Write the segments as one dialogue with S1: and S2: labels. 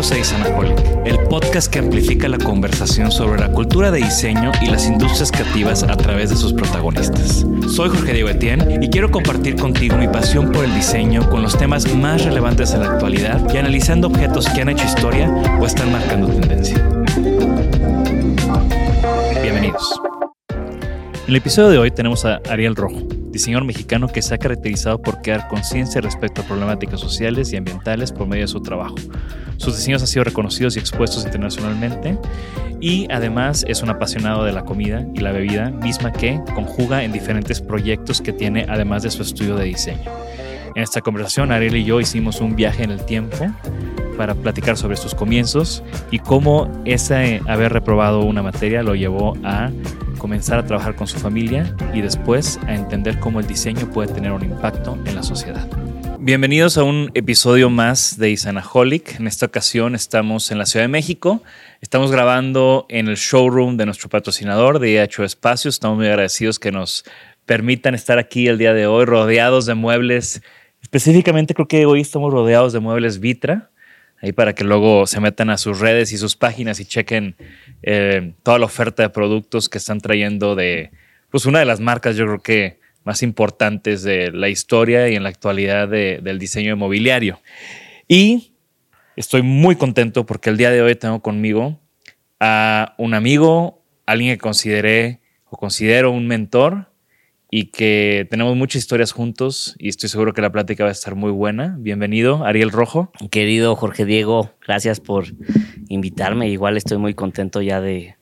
S1: Bienvenidos a el podcast que amplifica la conversación sobre la cultura de diseño y las industrias creativas a través de sus protagonistas. Soy Jorge Diego Etienne y quiero compartir contigo mi pasión por el diseño con los temas más relevantes en la actualidad y analizando objetos que han hecho historia o están marcando tendencia. Bienvenidos. En el episodio de hoy tenemos a Ariel Rojo, diseñador mexicano que se ha caracterizado por crear conciencia respecto a problemáticas sociales y ambientales por medio de su trabajo. Sus diseños han sido reconocidos y expuestos internacionalmente y además es un apasionado de la comida y la bebida, misma que conjuga en diferentes proyectos que tiene además de su estudio de diseño. En esta conversación, Ariel y yo hicimos un viaje en el tiempo para platicar sobre sus comienzos y cómo ese haber reprobado una materia lo llevó a comenzar a trabajar con su familia y después a entender cómo el diseño puede tener un impacto en la sociedad. Bienvenidos a un episodio más de Isanaholic. En esta ocasión estamos en la Ciudad de México. Estamos grabando en el showroom de nuestro patrocinador de IH Espacios. Estamos muy agradecidos que nos permitan estar aquí el día de hoy rodeados de muebles. Específicamente creo que hoy estamos rodeados de muebles Vitra ahí para que luego se metan a sus redes y sus páginas y chequen eh, toda la oferta de productos que están trayendo de, pues una de las marcas yo creo que más importantes de la historia y en la actualidad del diseño inmobiliario. Y estoy muy contento porque el día de hoy tengo conmigo a un amigo, alguien que consideré o considero un mentor y que tenemos muchas historias juntos y estoy seguro que la plática va a estar muy buena. Bienvenido, Ariel Rojo.
S2: Querido Jorge Diego, gracias por invitarme. Igual estoy muy contento ya de,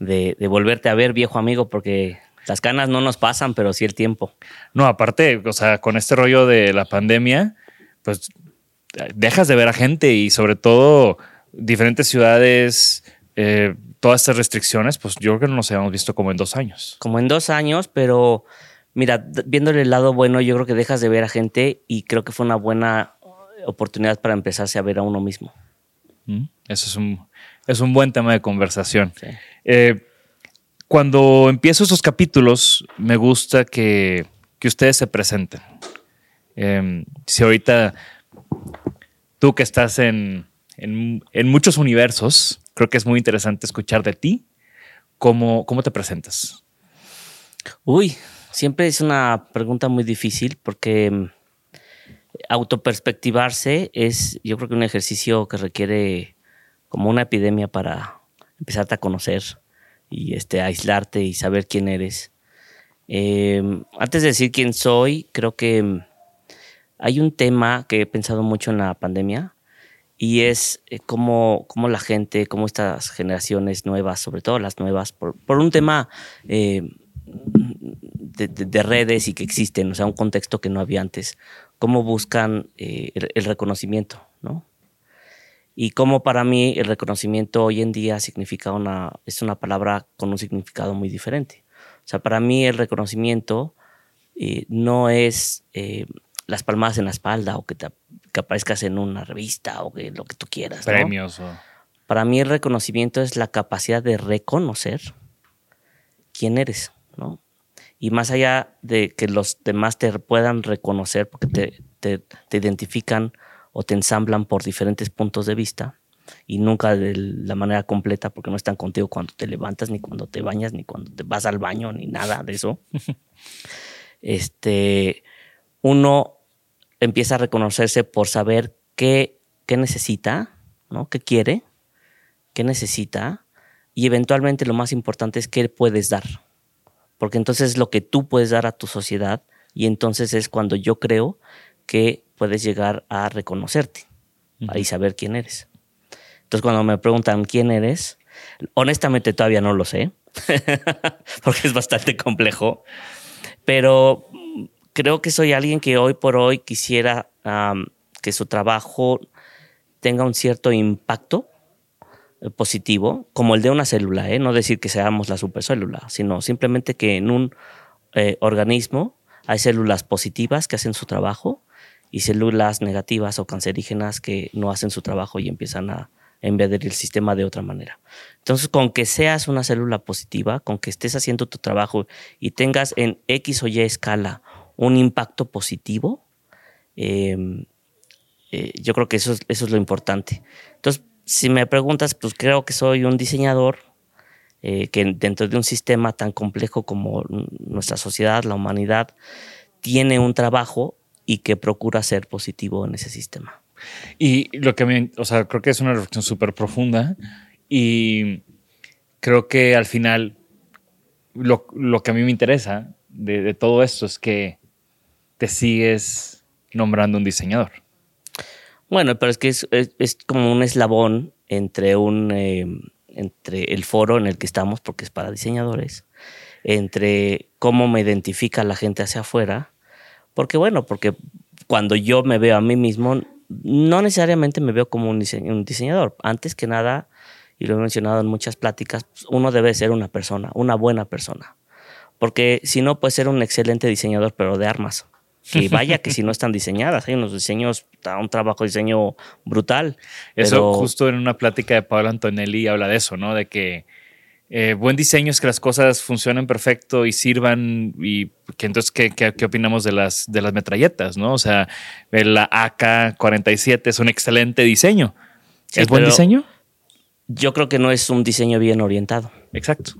S2: de, volverte a ver, viejo amigo, porque las canas no nos pasan, pero sí el tiempo.
S1: No, aparte, o sea, con este rollo de la pandemia, pues dejas de ver a gente y sobre todo diferentes ciudades, eh, todas estas restricciones, pues yo creo que no nos habíamos visto como en dos años.
S2: Como en dos años, pero Mira, viéndole el lado bueno, yo creo que dejas de ver a gente y creo que fue una buena oportunidad para empezarse a ver a uno mismo.
S1: Mm, eso es un, es un buen tema de conversación. Eh, cuando empiezo esos capítulos, me gusta que, ustedes se presenten. Em, si ahorita tú que estás en, en, muchos universos, creo que es muy interesante escuchar de ti. ¿Cómo, cómo te presentas?
S2: Uy, Siempre es una pregunta muy difícil porque mm, autoperspectivarse es, yo creo que un ejercicio que requiere como una epidemia para empezarte a conocer y este, aislarte y saber quién eres. Em, antes de decir quién soy, creo que mm, hay un tema que he pensado mucho en la pandemia y es eh, cómo, cómo, la gente, cómo estas generaciones nuevas, sobre todo las nuevas, por, por un tema eh, de, redes y que existen, o sea, un contexto que no había antes, cómo buscan eh, el, reconocimiento, ¿no? Y cómo para mí el reconocimiento hoy en día significa una, es una palabra con un significado muy diferente. O sea, para mí el reconocimiento eh, no es eh, las palmadas en la espalda o que, te, aparezcas en una revista o que lo que tú quieras.
S1: Premios.
S2: Para mí el reconocimiento es la capacidad de reconocer quién eres, ¿no? Y más allá de que los demás te puedan reconocer porque te, te, identifican o te ensamblan por diferentes puntos de vista y nunca de la manera completa porque no están contigo cuando te levantas, ni cuando te bañas, ni cuando te vas al baño, ni nada de eso. este, uno empieza a reconocerse por saber qué qué necesita, ¿no? ¿Qué quiere? ¿Qué necesita? Y eventualmente lo más importante es qué puedes dar. Porque entonces es lo que tú puedes dar a tu sociedad y entonces es cuando yo creo que puedes llegar a reconocerte y saber quién eres. Entonces cuando me preguntan quién eres, honestamente todavía no lo sé, porque es bastante complejo, pero creo que soy alguien que hoy por hoy quisiera que su trabajo tenga un cierto impacto positivo, como el de una célula, ¿eh? no decir que seamos la supercélula, sino simplemente que en un eh, organismo hay células positivas que hacen su trabajo y células negativas o cancerígenas que no hacen su trabajo y empiezan a invadir el sistema de otra manera. Entonces, con que seas una célula positiva, con que estés haciendo tu trabajo y tengas en X o Y escala un impacto positivo, em, eh, yo creo que eso, eso es lo importante. Entonces, si me preguntas, pues creo que soy un diseñador eh, que dentro de un sistema tan complejo como nuestra sociedad, la humanidad, tiene un trabajo y que procura ser positivo en ese sistema.
S1: Y lo que mí, o sea, creo que es una reflexión súper profunda y creo que al final lo, que a mí me interesa de, todo esto es que te sigues nombrando un diseñador.
S2: Bueno, pero es que es, como un eslabón entre un eh, entre el foro en el que estamos, porque es para diseñadores, entre cómo me identifica la gente hacia afuera, porque bueno, porque cuando yo me veo a mí mismo, no necesariamente me veo como un, diseñador. Antes que nada, y lo he mencionado en muchas pláticas, uno debe ser una persona, una buena persona. Porque si no, puede ser un excelente diseñador, pero de armas. Y vaya que si no están diseñadas, hay unos diseños, un trabajo de diseño brutal.
S1: Eso justo en una plática de Pablo Antonelli habla de eso, ¿no? De que eh, buen diseño es que las cosas funcionen perfecto y sirvan y que entonces qué, qué, opinamos de las de las metralletas, ¿no? O sea, la AK-47 es un excelente diseño. ¿Es buen diseño?
S2: Yo creo que no es un diseño bien orientado.
S1: Exacto.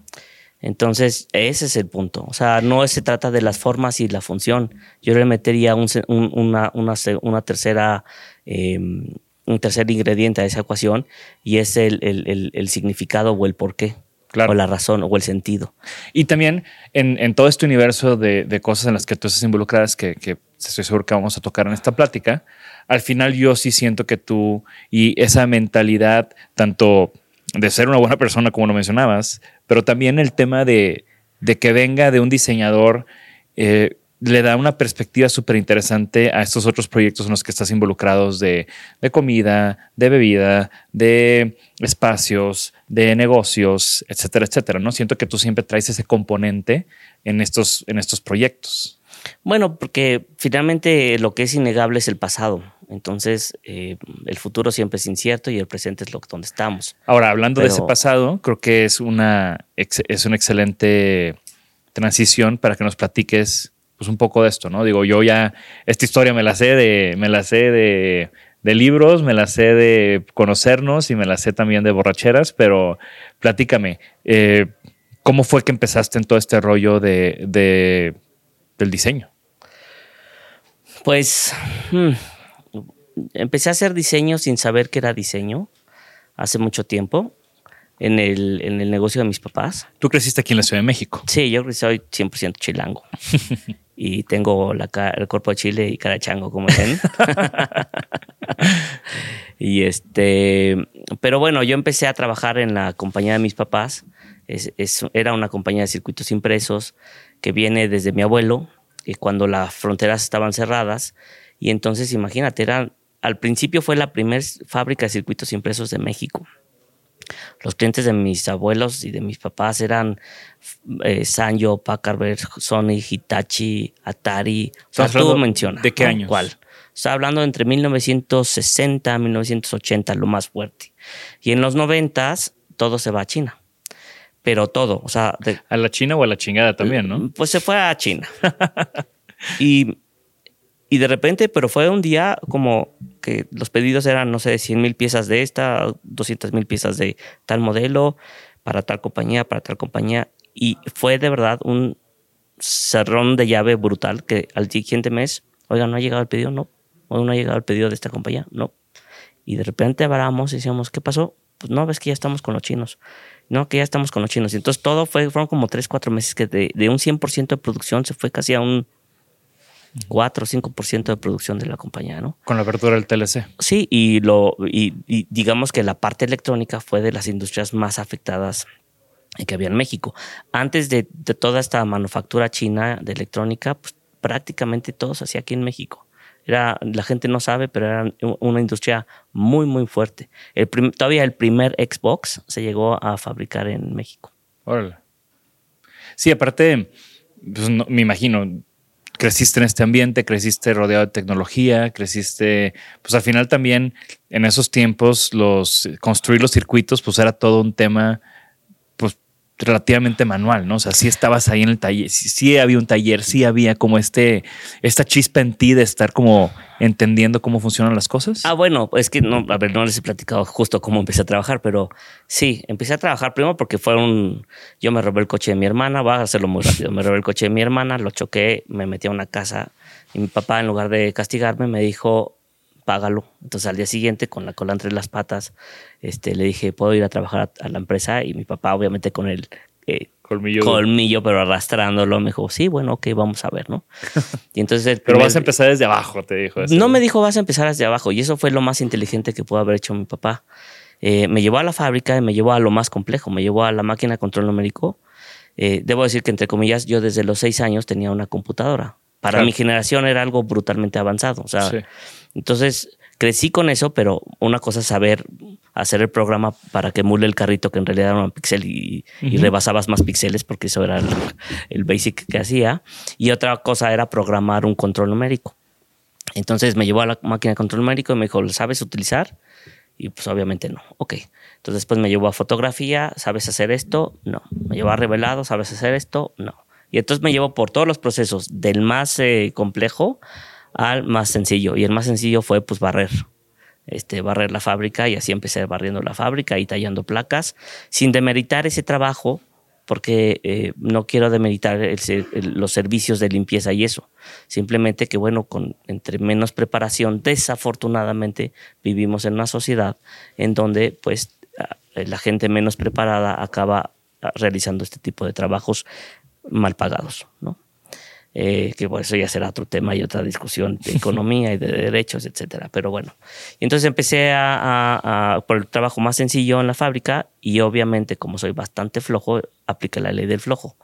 S2: Entonces, ese es el punto. O sea, no se trata de las formas y la función. Yo le metería un, una, una, tercera, em, un tercer ingrediente a esa ecuación y es el, el, el significado o el porqué. O la razón o el sentido.
S1: Y también en, todo este universo de, cosas en las que tú estás involucradas, que, que estoy seguro que vamos a tocar en esta plática, al final yo sí siento que tú y esa mentalidad, tanto de ser una buena persona como lo mencionabas, pero también el tema de, que venga de un diseñador eh, le da una perspectiva súper interesante a estos otros proyectos en los que estás involucrados de, comida, de bebida, de espacios, de negocios, etcétera, etcétera. ¿no? Siento que tú siempre traes ese componente en estos, en estos proyectos.
S2: Bueno, porque finalmente lo que es innegable es el pasado. Entonces, eh, el futuro siempre es incierto y el presente es lo donde estamos.
S1: Ahora, hablando de ese pasado, creo que es una, es una excelente transición para que nos platiques pues un poco de esto, ¿no? Digo, yo ya esta historia me la sé de, me la sé de, libros, me la sé de conocernos y me la sé también de borracheras, pero platícame, eh, ¿cómo fue que empezaste en todo este rollo de, del diseño?
S2: Pues hmm, empecé a hacer diseño sin saber que era diseño hace mucho tiempo en el, en el negocio de mis papás.
S1: ¿Tú creciste aquí en la Ciudad de México?
S2: Sí, yo soy 100% chilango. y tengo la el cuerpo de chile y cara de chango, como ven. y este, pero bueno, yo empecé a trabajar en la compañía de mis papás. Es, era una compañía de circuitos impresos que viene desde mi abuelo, y cuando las fronteras estaban cerradas. Y entonces, imagínate, era, al principio fue la primera fábrica de circuitos impresos de México. Los clientes de mis abuelos y de mis papás eran eh, Sanyo, Packard, Sony, Hitachi, Atari. O sea, tú mencionas.
S1: ¿De qué año?
S2: ¿Cuál? Está hablando entre 1960 y 1980, lo más fuerte. Y en los 90 todo se va a China. Pero todo, o sea...
S1: ¿A la China o a la chingada también, no?
S2: Pues se fue a China. y y de repente, pero fue un día como que los pedidos eran, no sé, 100 mil piezas de esta, 200 mil piezas de tal modelo, para tal compañía, para tal compañía. Y fue de verdad un cerrón de llave brutal que al siguiente mes, oiga, no ha llegado el pedido, no. Hoy no ha llegado el pedido de esta compañía, no. Y de repente hablamos y decíamos, ¿qué pasó? Pues no, ves que ya estamos con los chinos. No, que ya estamos con los chinos. Y entonces todo fue, fueron como tres, cuatro meses que de, de un 100% de producción se fue casi a un 4 o 5% de producción de la compañía, ¿no?
S1: Con la apertura del TLC.
S2: Sí, y, lo, y, y digamos que la parte electrónica fue de las industrias más afectadas que había en México. Antes de, de toda esta manufactura china de electrónica, pues prácticamente todo se hacía aquí en México. Era, la gente no sabe, pero era una industria muy, muy fuerte. El prim- todavía el primer Xbox se llegó a fabricar en México.
S1: Órale. Sí, aparte, pues, no- me imagino, creciste en este ambiente, creciste rodeado de tecnología, creciste, pues al final también en esos tiempos los construir los circuitos, pues era todo un tema, relativamente manual, ¿no? O sea, sí estabas ahí en el taller, sí, había un taller, sí había como este, esta chispa en ti de estar como entendiendo cómo funcionan las cosas.
S2: Ah, bueno, es que no, a ver, no les he platicado justo cómo empecé a trabajar, pero sí, empecé a trabajar primero porque fue un. Yo me robé el coche de mi hermana, voy a hacerlo muy rápido. Me robé el coche de mi hermana, lo choqué, me metí a una casa y mi papá, en lugar de castigarme, me dijo, págalo. Entonces al día siguiente, con la cola entre las patas, este, le dije, ¿puedo ir a trabajar a, a la empresa? Y mi papá, obviamente, con el. eh,
S1: Colmillo.
S2: colmillo, pero arrastrándolo, me dijo, sí, bueno, ok, vamos a ver, ¿no? Y entonces el
S1: Pero vas a empezar desde abajo, te dijo. eso.
S2: no me dijo vas a empezar desde abajo y eso fue lo más inteligente que pudo haber hecho mi papá. Eh, me llevó a la fábrica y me llevó a lo más complejo, me llevó a la máquina de control numérico. Eh, debo decir que entre comillas yo desde los seis años tenía una computadora. Para
S1: Claro.
S2: mi generación era algo brutalmente avanzado. O sea,
S1: Sí.
S2: Entonces crecí con eso, pero una cosa es saber hacer el programa para que emule el carrito que en realidad era un pixel y, y
S1: Ujú.
S2: rebasabas más píxeles porque eso era el, el basic que hacía. Y otra cosa era programar un control numérico. Entonces me llevó a la máquina de control numérico y me dijo, ¿lo sabes utilizar? Y pues obviamente no. Ok. Entonces después me llevó a fotografía, ¿sabes hacer esto? No. Me llevó a revelado, ¿sabes hacer esto? No. Y entonces me llevó por todos los procesos, del más eh, complejo al más sencillo. Y el más sencillo fue pues barrer. Este, barrer la fábrica y así empecé barriendo la fábrica y tallando placas, sin demeritar ese trabajo, porque eh, no quiero demeritar el el- los servicios de limpieza y eso. Simplemente que, bueno, con entre menos preparación, desafortunadamente vivimos en una sociedad en donde, pues, la gente menos preparada acaba ah, realizando este tipo de trabajos mal pagados, ¿no? Eh, que por eso ya será otro tema y otra discusión de economía y de derechos, etcétera. Pero bueno, y entonces empecé a, a- a- por el trabajo más sencillo en la fábrica y obviamente como soy bastante flojo, apliqué la ley del flojo.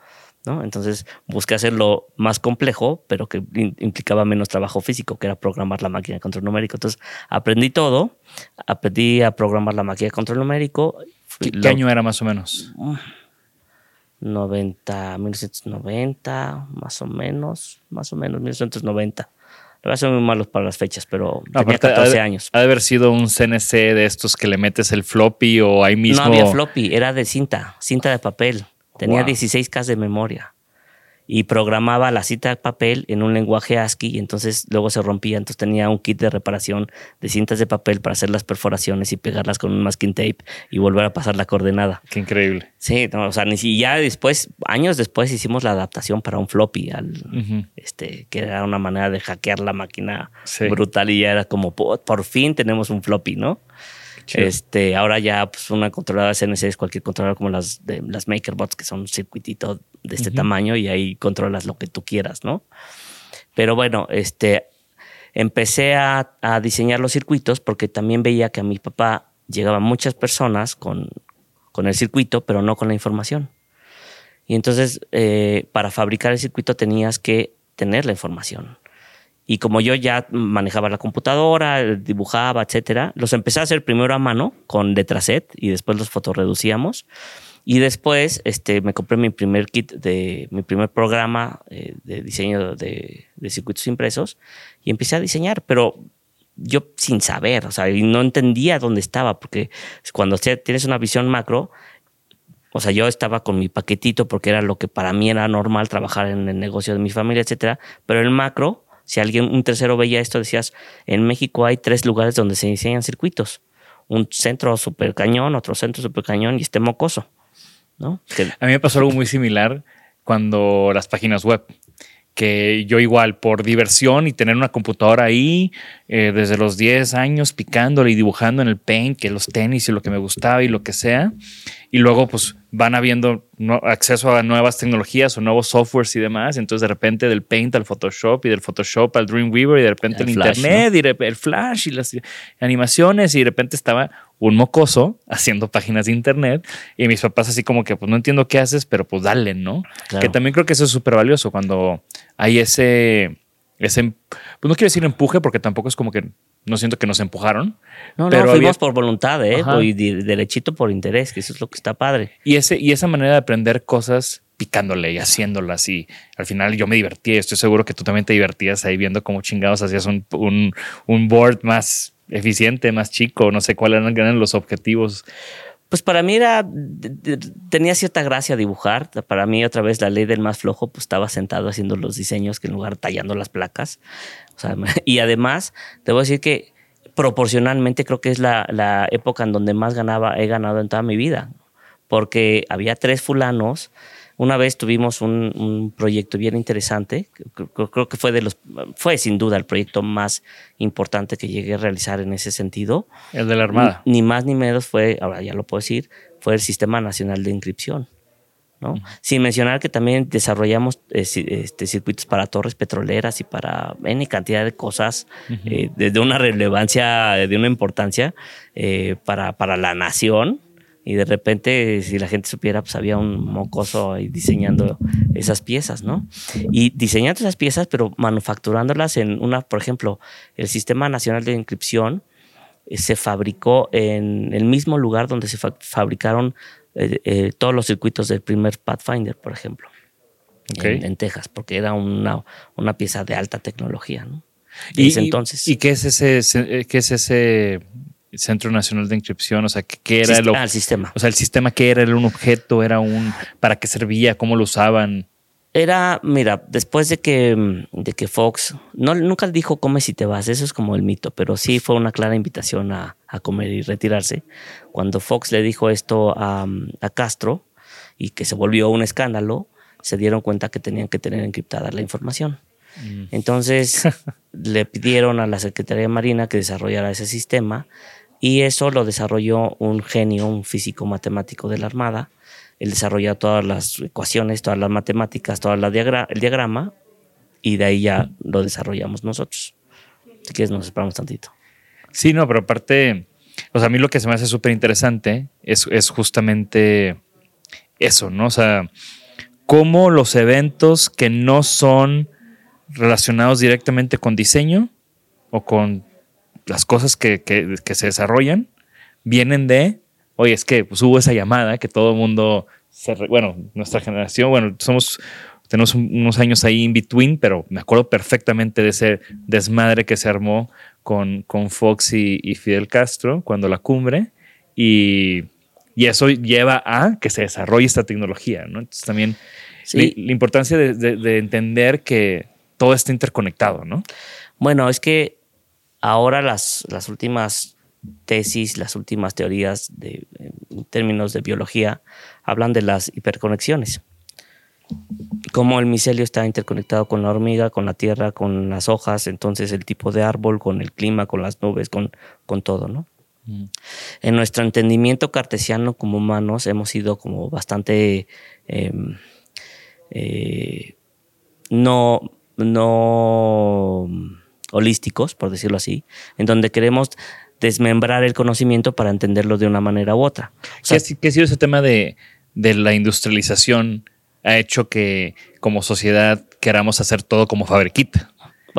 S2: ¿no? Entonces busqué hacerlo más complejo, pero que implicaba menos trabajo físico, que era programar la máquina de control numérico. Entonces aprendí todo, aprendí a programar la máquina de control numérico.
S1: ¿Qué,
S2: Lo-
S1: qué año era más o menos?
S2: 90, 1990, más o menos, más o menos, 1990. La verdad son muy malos para las fechas, pero
S1: No,
S2: tenía
S1: aparte, ha
S2: 14
S1: de-
S2: años.
S1: Ha de haber sido un CNC de estos que le metes el floppy o ahí mismo.
S2: No había floppy, era de cinta, cinta de papel. Tenía
S1: Wow.
S2: 16K de memoria. Y programaba la cinta de papel en un lenguaje ASCII y entonces luego se rompía. Entonces tenía un kit de reparación de cintas de papel para hacer las perforaciones y pegarlas con un masking tape y volver a pasar la coordenada.
S1: Qué increíble.
S2: Sí, no, o sea, ni si ya después, años después hicimos la adaptación para un floppy, al, este, que era una manera de hackear la máquina
S1: Sí.
S2: brutal y ya era como, por, por fin tenemos un floppy, ¿no? Este, ahora ya pues, una controladora CNC es cualquier controladora como las de las MakerBots, que son un circuitito de este tamaño y ahí controlas lo que tú quieras, ¿no? Pero bueno, este, empecé a, a diseñar los circuitos porque también veía que a mi papá llegaban muchas personas con, con el circuito, pero no con la información. Y entonces, eh, para fabricar el circuito tenías que tener la información. Y como yo ya manejaba la computadora, dibujaba, etcétera, los empecé a hacer primero a mano con letraset y después los fotoreducíamos. Y después este, me compré mi primer kit de mi primer programa eh, de diseño de, de circuitos impresos y empecé a diseñar, pero yo sin saber, o sea, y no entendía dónde estaba, porque cuando tienes una visión macro, o sea, yo estaba con mi paquetito porque era lo que para mí era normal trabajar en el negocio de mi familia, etcétera. Pero el macro, si alguien, un tercero veía esto, decías, en México hay tres lugares donde se diseñan circuitos. Un centro super cañón, otro centro super cañón y este mocoso. ¿No? Que-
S1: A mí me pasó algo muy similar cuando las páginas web, que yo igual por diversión y tener una computadora ahí eh, desde los 10 años picándole y dibujando en el paint, que los tenis y lo que me gustaba y lo que sea. Y luego pues van habiendo acceso a nuevas tecnologías o nuevos softwares y demás. Entonces de repente del paint al Photoshop y del Photoshop al Dreamweaver y de repente el, internet y el flash y las animaciones y de repente estaba un mocoso haciendo páginas de internet y mis papás así como que pues no entiendo qué haces, pero pues dale, ¿no? Que también creo que eso es súper valioso cuando hay ese, ese, pues no quiero decir empuje porque tampoco es como que no siento que nos empujaron.
S2: No, pero no, fuimos por voluntad, ¿eh? Y derechito por interés, que eso es lo que está padre.
S1: Y, ese, y esa manera de aprender cosas picándole y haciéndolas y al final yo me divertí. Estoy seguro que tú también te divertías ahí viendo cómo chingados hacías un, un, un board más eficiente, más chico, no sé cuáles eran los objetivos.
S2: Pues para mí era, tenía cierta gracia dibujar. Para mí, otra vez, la ley del más flojo, pues estaba sentado haciendo los diseños que en lugar tallando las placas. O sea, y además, a decir que proporcionalmente creo que es la, la época en donde más ganaba, he ganado en toda mi vida. Porque había tres fulanos una vez tuvimos un, proyecto bien interesante, creo, que fue de los, fue sin duda el proyecto más importante que llegué a realizar en ese sentido.
S1: El de la Armada.
S2: Ni, más ni menos fue, ahora ya lo puedo decir, fue el Sistema Nacional de Inscripción. ¿no? Sin mencionar que también desarrollamos eh, este, circuitos para torres petroleras y para N cantidad de cosas eh, de, una relevancia, de una importancia eh, para, para la nación y de repente si la gente supiera pues había un mocoso ahí diseñando esas piezas, ¿no? Y diseñando esas piezas pero manufacturándolas en una, por ejemplo, el Sistema Nacional de Inscripción eh, se fabricó en el mismo lugar donde se fabricaron eh, eh, todos los circuitos del primer Pathfinder, por ejemplo, en, Texas, porque era una, una pieza de alta tecnología, ¿no?
S1: Y, entonces. ¿Y qué es ese, qué es ese Centro Nacional de Inscripción, o sea, ¿qué era
S2: el, ah, el sistema?
S1: O sea, el sistema, ¿qué era? ¿Era un objeto? ¿Era un... ¿Para qué servía? ¿Cómo lo usaban?
S2: Era, mira, después de que, de que Fox, no, nunca dijo come si te vas, eso es como el mito, pero sí fue una clara invitación a, comer y retirarse. Cuando Fox le dijo esto a, Castro y que se volvió un escándalo, se dieron cuenta que tenían que tener encriptada la información. Mm. Entonces le pidieron a la Secretaría de Marina que desarrollara ese sistema y eso lo desarrolló un genio, un físico matemático de la Armada. Él desarrolló todas las ecuaciones, todas las matemáticas, todo el diagrama y de ahí ya lo desarrollamos nosotros. Si quieres, nos esperamos tantito.
S1: Sí, no, pero aparte, o sea, a mí lo que se me hace súper interesante es, es justamente eso, ¿no? O sea, cómo los eventos que no son relacionados directamente con diseño o con las cosas que, se desarrollan vienen de, oye, es que pues, hubo esa llamada que todo el mundo, bueno, nuestra generación, bueno, somos, tenemos unos años ahí in between, pero me acuerdo perfectamente de ese desmadre que se armó con, con Fox y, Fidel Castro cuando la cumbre y, eso lleva a que se desarrolle esta tecnología, ¿no? Entonces también la, importancia de entender que todo está interconectado, ¿no?
S2: Bueno, es que ahora las, las últimas tesis, las últimas teorías de, en términos de biología hablan de las hiperconexiones. Cómo el micelio está interconectado con la hormiga, con la tierra, con las hojas, entonces el tipo de árbol, con el clima, con las nubes, con, con todo, ¿no? Mm. En nuestro entendimiento cartesiano como humanos hemos sido como bastante em, eh, no, no holísticos, por decirlo así, en donde queremos desmembrar el conocimiento para entenderlo de una manera u otra.
S1: ¿Qué, ha sido ese tema de, de, la industrialización? Ha hecho que como sociedad queramos hacer todo como fabriquita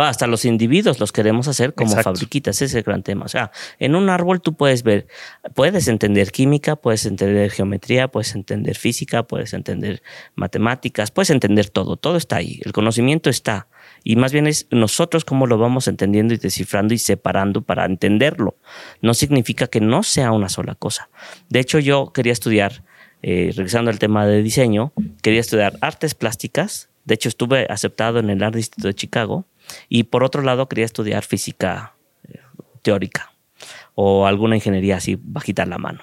S2: hasta los individuos los queremos hacer como fabriquitas, ese es el gran tema. O sea, en un árbol tú puedes ver, puedes entender química, puedes entender geometría, puedes entender física, puedes entender matemáticas, puedes entender todo, todo está ahí, el conocimiento está. Y más bien es nosotros cómo lo vamos entendiendo y descifrando y separando para entenderlo. No significa que no sea una sola cosa. De hecho, yo quería estudiar, eh, regresando al tema de diseño, quería estudiar artes plásticas. De hecho, estuve aceptado en el Art Institute de Chicago y por otro lado, quería estudiar física eh, teórica o alguna ingeniería así bajita la mano.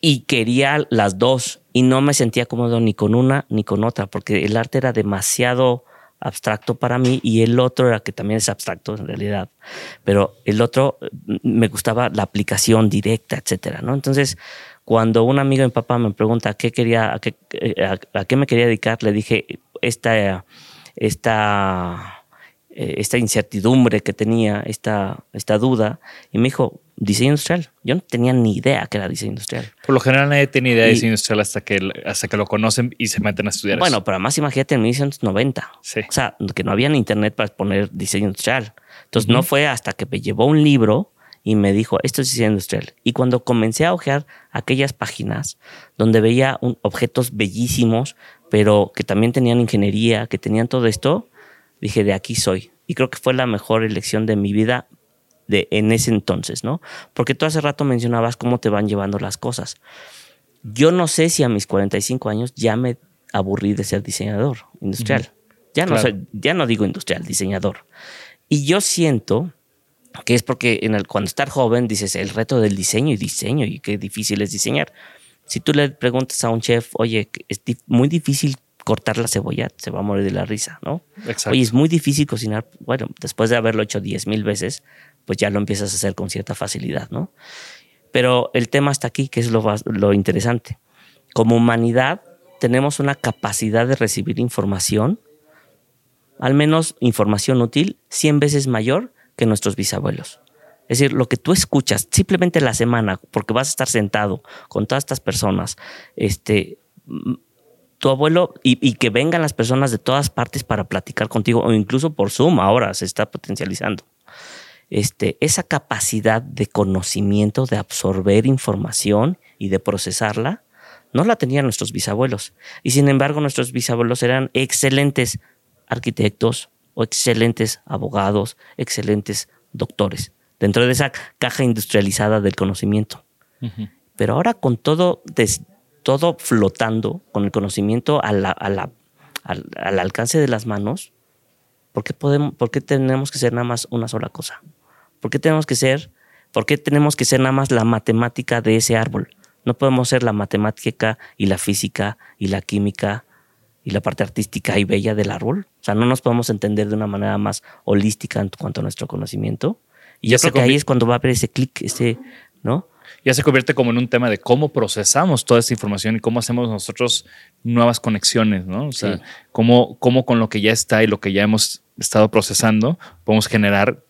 S2: Y quería las dos y no me sentía cómodo ni con una ni con otra porque el arte era demasiado abstracto para mí y el otro era que también es abstracto en realidad, pero el otro mm, me gustaba la aplicación directa, etcétera, ¿no? Entonces, cuando un amigo de mi papá me pregunta qué quería, a qué, eh, a, qué me quería dedicar, le dije esta, esta, esta incertidumbre que tenía, esta, esta duda, y me dijo, diseño industrial. Yo no tenía ni idea que era diseño industrial.
S1: Por lo general nadie tiene idea de diseño industrial hasta que, hasta que lo conocen y se meten a estudiar.
S2: Bueno, pero además imagínate en 1990. Sí. O sea, que no había internet para poner diseño industrial. Entonces no fue hasta que me llevó un libro y me dijo, esto es diseño industrial. Y cuando comencé a ojear aquellas páginas donde veía objetos bellísimos, pero que también tenían ingeniería, que tenían todo esto, dije, de aquí soy. Y creo que fue la mejor elección de mi vida de en ese entonces, ¿no? Porque tú hace rato mencionabas cómo te van llevando las cosas. Yo no sé si a mis 45 años ya me aburrí de ser diseñador industrial. Ya no soy, ya no digo industrial, diseñador. Y yo siento que es porque en el, cuando estás joven dices el reto del diseño y diseño y qué difícil es diseñar. Si tú le preguntas a un chef, oye, es muy difícil cortar la cebolla, se va a morir de la risa, ¿no? Exacto. Oye, es muy difícil cocinar. Bueno, después de haberlo hecho diez mil veces, pues ya lo empiezas a hacer con cierta facilidad, ¿no? Pero el tema está aquí, que es lo, lo interesante. Como humanidad, tenemos una capacidad de recibir información, al menos información útil, 100 veces mayor que nuestros bisabuelos. Es decir, lo que tú escuchas simplemente la semana, porque vas a estar sentado con todas estas personas, este, tu abuelo y, que vengan las personas de todas partes para platicar contigo, o incluso por Zoom ahora se está potencializando. Este, esa capacidad de conocimiento, de absorber información y de procesarla, no la tenían nuestros bisabuelos. Y sin embargo, nuestros bisabuelos eran excelentes arquitectos, o excelentes abogados, excelentes doctores, dentro de esa caja industrializada del conocimiento. Pero ahora con todo, todo flotando, con el conocimiento al, alcance de las manos, ¿por qué, podemos, ¿por qué tenemos que ser nada más una sola cosa? ¿Por qué tenemos que ser, por qué tenemos que ser nada más la matemática de ese árbol? No podemos ser la matemática y la física y la química y la parte artística y bella del árbol. O sea, no nos podemos entender de una manera más holística en cuanto a nuestro conocimiento. Y yo creo que ahí es cuando va a haber ese clic, ese, ¿no?
S1: Ya se convierte como en un tema de cómo procesamos toda esta información y cómo hacemos nosotros nuevas conexiones, ¿no? O sea, cómo, cómo con lo que ya está y lo que ya hemos estado procesando podemos generar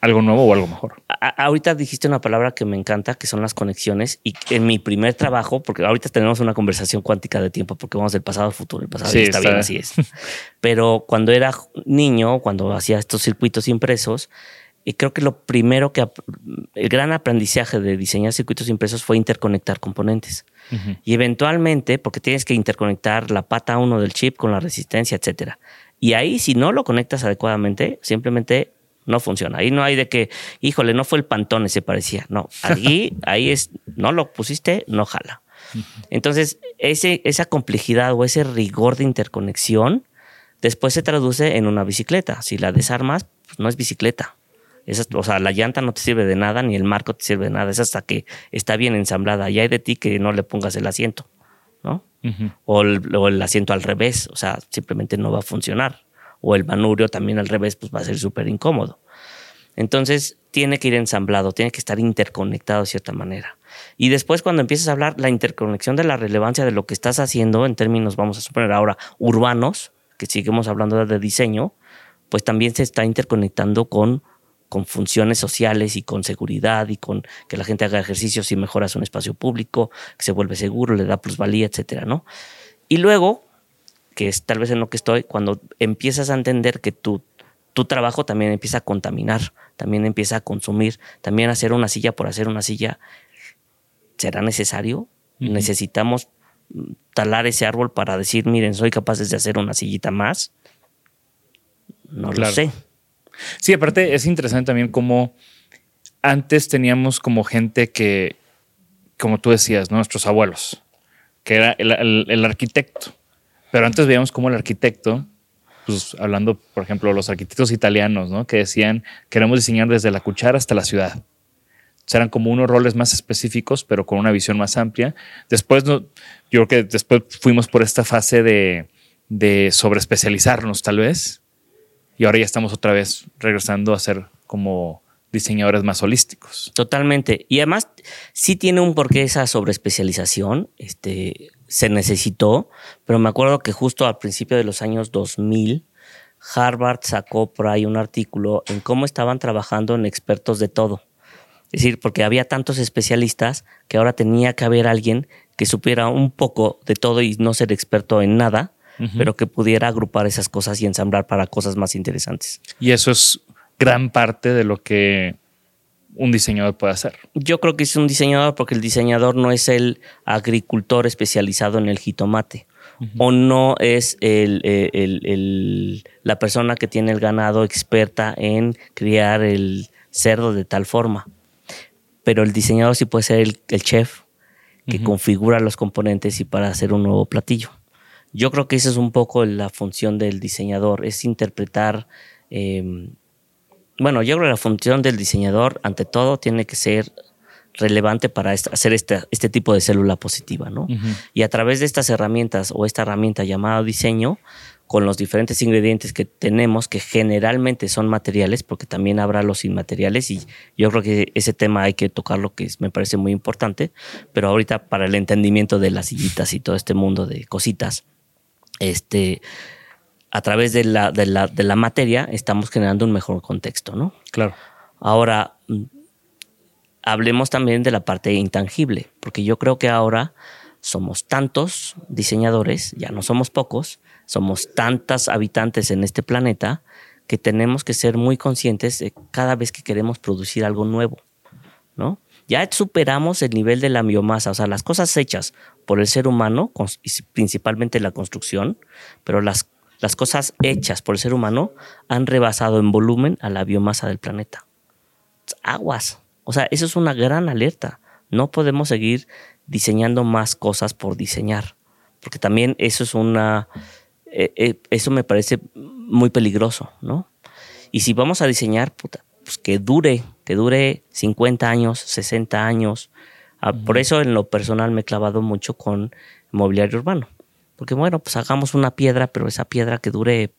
S1: algo nuevo o algo mejor.
S2: ahorita dijiste una palabra que me encanta, que son las conexiones. Y en mi primer trabajo, porque ahorita tenemos una conversación cuántica de tiempo, porque vamos del pasado al futuro. El pasado está, bien, así es. Pero cuando era niño, cuando hacía estos circuitos impresos, y creo que lo primero que el gran aprendizaje de diseñar circuitos impresos fue interconectar componentes. Y eventualmente, porque tienes que interconectar la pata 1 del chip con la resistencia, etcétera. Y ahí, si no lo conectas adecuadamente, simplemente no funciona. Ahí no hay de que, híjole, no fue el pantone, se parecía. No, ahí, ahí es, no lo pusiste, no jala. Entonces, ese, esa complejidad o ese rigor de interconexión después se traduce en una bicicleta. Si la desarmas, pues no es bicicleta. O sea, la llanta no te sirve de nada, ni el marco te sirve de nada. Es hasta que está bien ensamblada. Y hay de ti que no le pongas el asiento, ¿no? o, el, o el asiento al revés. O sea, simplemente no va a funcionar o el manurio también al revés, pues va a ser súper incómodo. Entonces, tiene que ir ensamblado, tiene que estar interconectado de cierta manera. Y después, cuando empiezas a hablar la interconexión de la relevancia de lo que estás haciendo en términos, vamos a suponer ahora, urbanos, que seguimos hablando de diseño, pues también se está interconectando con, con funciones sociales y con seguridad y con que la gente haga ejercicios y mejoras un espacio público, que se vuelve seguro, le da plusvalía, etcétera, ¿no? Y luego, que es tal vez en lo que estoy, cuando empiezas a entender que tu, tu trabajo también empieza a contaminar, también empieza a consumir, también hacer una silla por hacer una silla, ¿será necesario? Necesitamos mm, talar ese árbol para decir, miren, soy capaz de hacer una sillita más. No lo sé.
S1: Sí, aparte es interesante también cómo antes teníamos como gente que, como tú decías, nuestros abuelos, que era el arquitecto. Pero antes veíamos cómo el arquitecto, pues hablando, por ejemplo, los arquitectos italianos, ¿no? Que decían, queremos diseñar desde la cuchara hasta la ciudad. eran como unos roles más específicos, pero con una visión más amplia. Después, yo creo que después fuimos por esta fase de, de sobreespecializarnos tal vez. Y ahora ya estamos otra vez regresando a ser como diseñadores más holísticos.
S2: Totalmente. Y además sí tiene un porqué esa sobreespecialización. Este, se necesitó, pero me acuerdo que justo al principio de los años 2000, Harvard sacó por ahí un artículo en cómo estaban trabajando en expertos de todo. Es decir, porque había tantos especialistas que ahora tenía que haber alguien que supiera un poco de todo y no ser experto en nada, pero que pudiera agrupar esas cosas y ensamblar para cosas más interesantes.
S1: Y eso es gran parte de lo que un diseñador puede hacer.
S2: Yo creo que es un diseñador porque el diseñador no es el agricultor especializado en el jitomate. O no es el, la persona que tiene el ganado experta en criar el cerdo de tal forma. Pero el diseñador sí puede ser el, chef que configura los componentes y para hacer un nuevo platillo. Yo creo que esa es un poco la función del diseñador, es interpretar em, bueno, yo creo que la función del diseñador, ante todo, tiene que ser relevante para hacer este, este, tipo de célula positiva, ¿no? Y a través de estas herramientas o esta herramienta llamada diseño, con los diferentes ingredientes que tenemos, que generalmente son materiales, porque también habrá los inmateriales, y yo creo que ese tema hay que tocarlo, que me parece muy importante, pero ahorita para el entendimiento de las sillitas y todo este mundo de cositas, este, a través de la, de la, de la materia estamos generando un mejor contexto, ¿no?
S1: Claro.
S2: Ahora, hablemos también de la parte intangible, porque yo creo que ahora somos tantos diseñadores, ya no somos pocos, somos tantas habitantes en este planeta que tenemos que ser muy conscientes de cada vez que queremos producir algo nuevo. Ya superamos el nivel de la biomasa, o sea, las cosas hechas por el ser humano, principalmente la construcción, pero las las cosas hechas por el ser humano han rebasado en volumen a la biomasa del planeta. Aguas. O sea, eso es una gran alerta. No podemos seguir diseñando más cosas por diseñar. Porque también eso es una. Eh, eh, eso me parece muy peligroso, ¿no? Y si vamos a diseñar, puta, pues que dure, que dure 50 años, 60 años. Ah, por eso en lo personal me he clavado mucho con mobiliario urbano. Porque bueno, pues hagamos una piedra, pero esa piedra que dure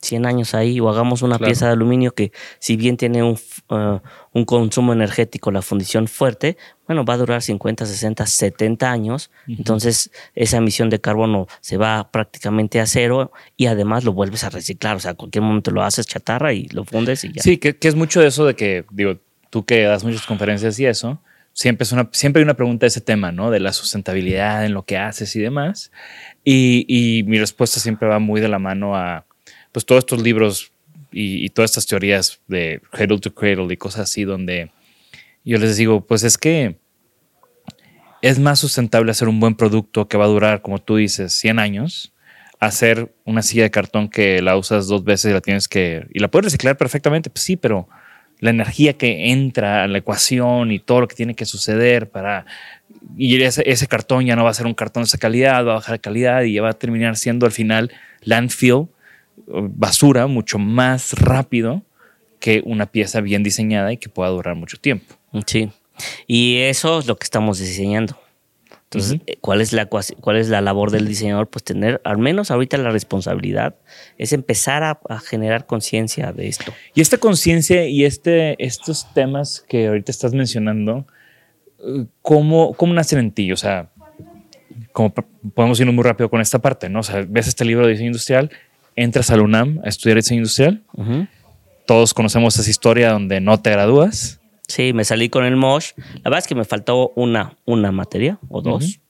S2: 100 años ahí, o hagamos una pieza de aluminio que si bien tiene un, uh, un, consumo energético, la fundición fuerte, bueno, va a durar 50, 60, 70 años. Entonces esa emisión de carbono se va prácticamente a cero y además lo vuelves a reciclar. O sea, a cualquier momento lo haces chatarra y lo fundes y ya.
S1: Sí, que, que es mucho de eso de que, digo, tú que das muchas conferencias y eso, siempre, es una, siempre hay una pregunta de ese tema, ¿no? De la sustentabilidad en lo que haces y demás. Y, mi respuesta siempre va muy de la mano a, pues, todos estos libros y, todas estas teorías de cradle to cradle y cosas así, donde yo les digo, pues es que es más sustentable hacer un buen producto que va a durar, como tú dices, 100 años, hacer una silla de cartón que la usas dos veces y la tienes que, y la puedes reciclar perfectamente, pues sí, pero la energía que entra a la ecuación y todo lo que tiene que suceder para... Y ese, cartón ya no va a ser un cartón de esa calidad, va a bajar de calidad y ya va a terminar siendo al final landfill, basura, mucho más rápido que una pieza bien diseñada y que pueda durar mucho tiempo.
S2: Sí. Y eso es lo que estamos diseñando. Entonces, ¿cuál, es la, ¿cuál es la labor del diseñador? Pues tener, al menos ahorita la responsabilidad, es empezar a, generar conciencia de esto.
S1: Y esta conciencia y este, estos temas que ahorita estás mencionando, ¿cómo, ¿cómo nacen en ti? O sea, como podemos ir muy rápido con esta parte, ¿no? O sea, ves este libro de diseño industrial, entras al UNAM a estudiar diseño industrial. Todos conocemos esa historia donde no te gradúas
S2: Sí, me salí con el MOSH. La verdad es que me faltó una, una materia o dos.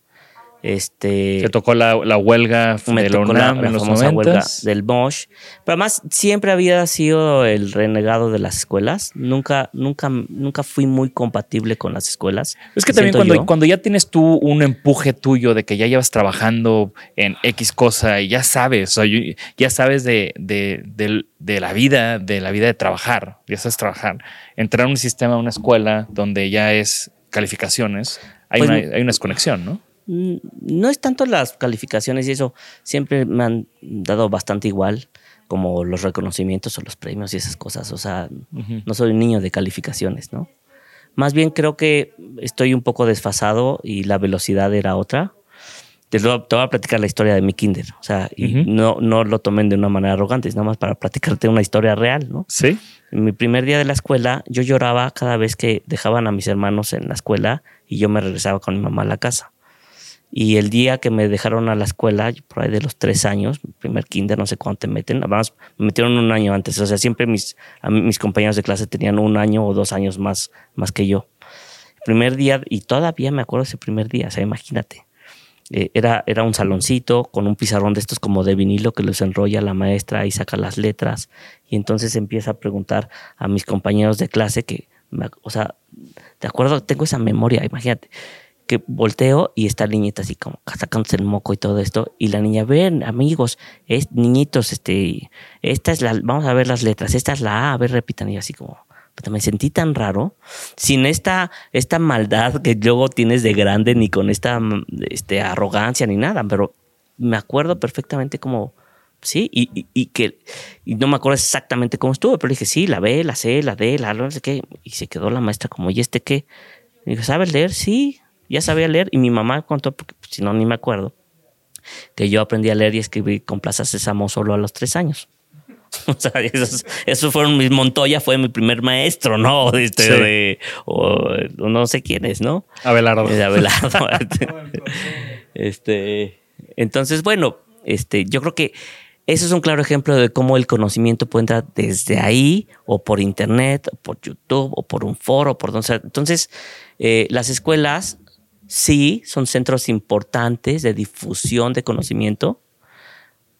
S2: Este,
S1: Se tocó la, huelga de la UNAM en los huelga
S2: del Bosch. Pero además siempre había sido el renegado de las escuelas. Nunca, nunca, nunca fui muy compatible con las escuelas.
S1: Es que también cuando, cuando ya tienes tú un empuje tuyo de que ya llevas trabajando en X cosa y ya sabes, ya sabes de, de, la vida, de la vida de trabajar, ya sabes trabajar. Entrar a un sistema, a una escuela donde ya es calificaciones, hay, pues una, hay una desconexión, ¿no?
S2: No es tanto las calificaciones y eso, siempre me han dado bastante igual como los reconocimientos o los premios y esas cosas. O sea, no soy un niño de calificaciones, ¿no? Más bien creo que estoy un poco desfasado y la velocidad era otra. te, lo- te voy a platicar la historia de mi kinder. O sea, y no, no lo tomen de una manera arrogante, es nada más para platicarte una historia real, ¿no?
S1: Sí.
S2: En mi primer día de la escuela, yo lloraba cada vez que dejaban a mis hermanos en la escuela y yo me regresaba con mi mamá a la casa. Y el día que me dejaron a la escuela, por ahí de los tres años, primer kinder, no sé cuándo te meten, además me metieron un año antes. O sea, siempre mis, mis compañeros de clase tenían un año o dos años más, más que yo. El primer día, y todavía me acuerdo ese primer día, o sea, imagínate. Eh, era, era un saloncito con un pizarrón de estos como de vinilo que los enrolla la maestra y saca las letras. Y entonces empieza a preguntar a mis compañeros de clase que, o sea, de acuerdo, tengo esa memoria, imagínate, que volteo y está la niñita así como sacándose el moco y todo esto. Y la niña, ven, amigos, es, niñitos, este, esta es la, vamos a ver las letras, esta es la A, a ver, repitan. Y yo así como, puta, me sentí tan raro, sin esta, esta maldad que luego tienes de grande, ni con esta mm, este, arrogancia, ni nada, pero me acuerdo perfectamente como, sí, y, y- que, y no me acuerdo exactamente cómo estuvo, pero dije, sí, la B, la C, la D, la no sé qué, y se quedó la maestra como, ¿y este qué? Y dijo, ¿sabes leer? Sí, ya sabía leer, y mi mamá contó, porque pues, si no, ni me acuerdo, que yo aprendí a leer y escribir con Plaza Sésamo solo a los tres años. O sea, esos, esos fueron mis Montoya, fue mi primer maestro, ¿no? Este,
S1: Sí.
S2: de- o, o no sé quién es, ¿no?
S1: Abelardo.
S2: De Abelardo. este, entonces, bueno, este, yo creo que eso es un claro ejemplo de cómo el conocimiento puede entrar desde ahí, o por internet, o por YouTube, o por un foro, por donde sea. Entonces, eh, las escuelas sí son centros importantes de difusión de conocimiento,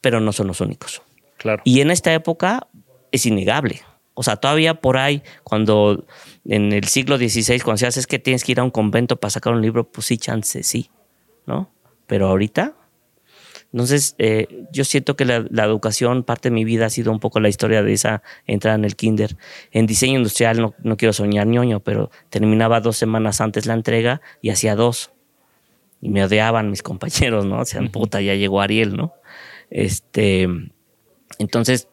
S2: pero no son los únicos.
S1: Claro.
S2: Y en esta época es innegable. O sea, todavía por ahí, cuando en el siglo XVI, cuando se hace es que tienes que ir a un convento para sacar un libro, pues sí, chance, sí, ¿no? Pero ahorita, entonces eh, yo siento que la, la educación, parte de mi vida ha sido un poco la historia de esa entrada en el kinder. En diseño industrial, no, no quiero soñar ñoño, pero terminaba dos semanas antes la entrega y hacía dos. Y me odiaban mis compañeros, ¿no? O sea, puta, ya llegó Ariel, ¿no? Este, entonces,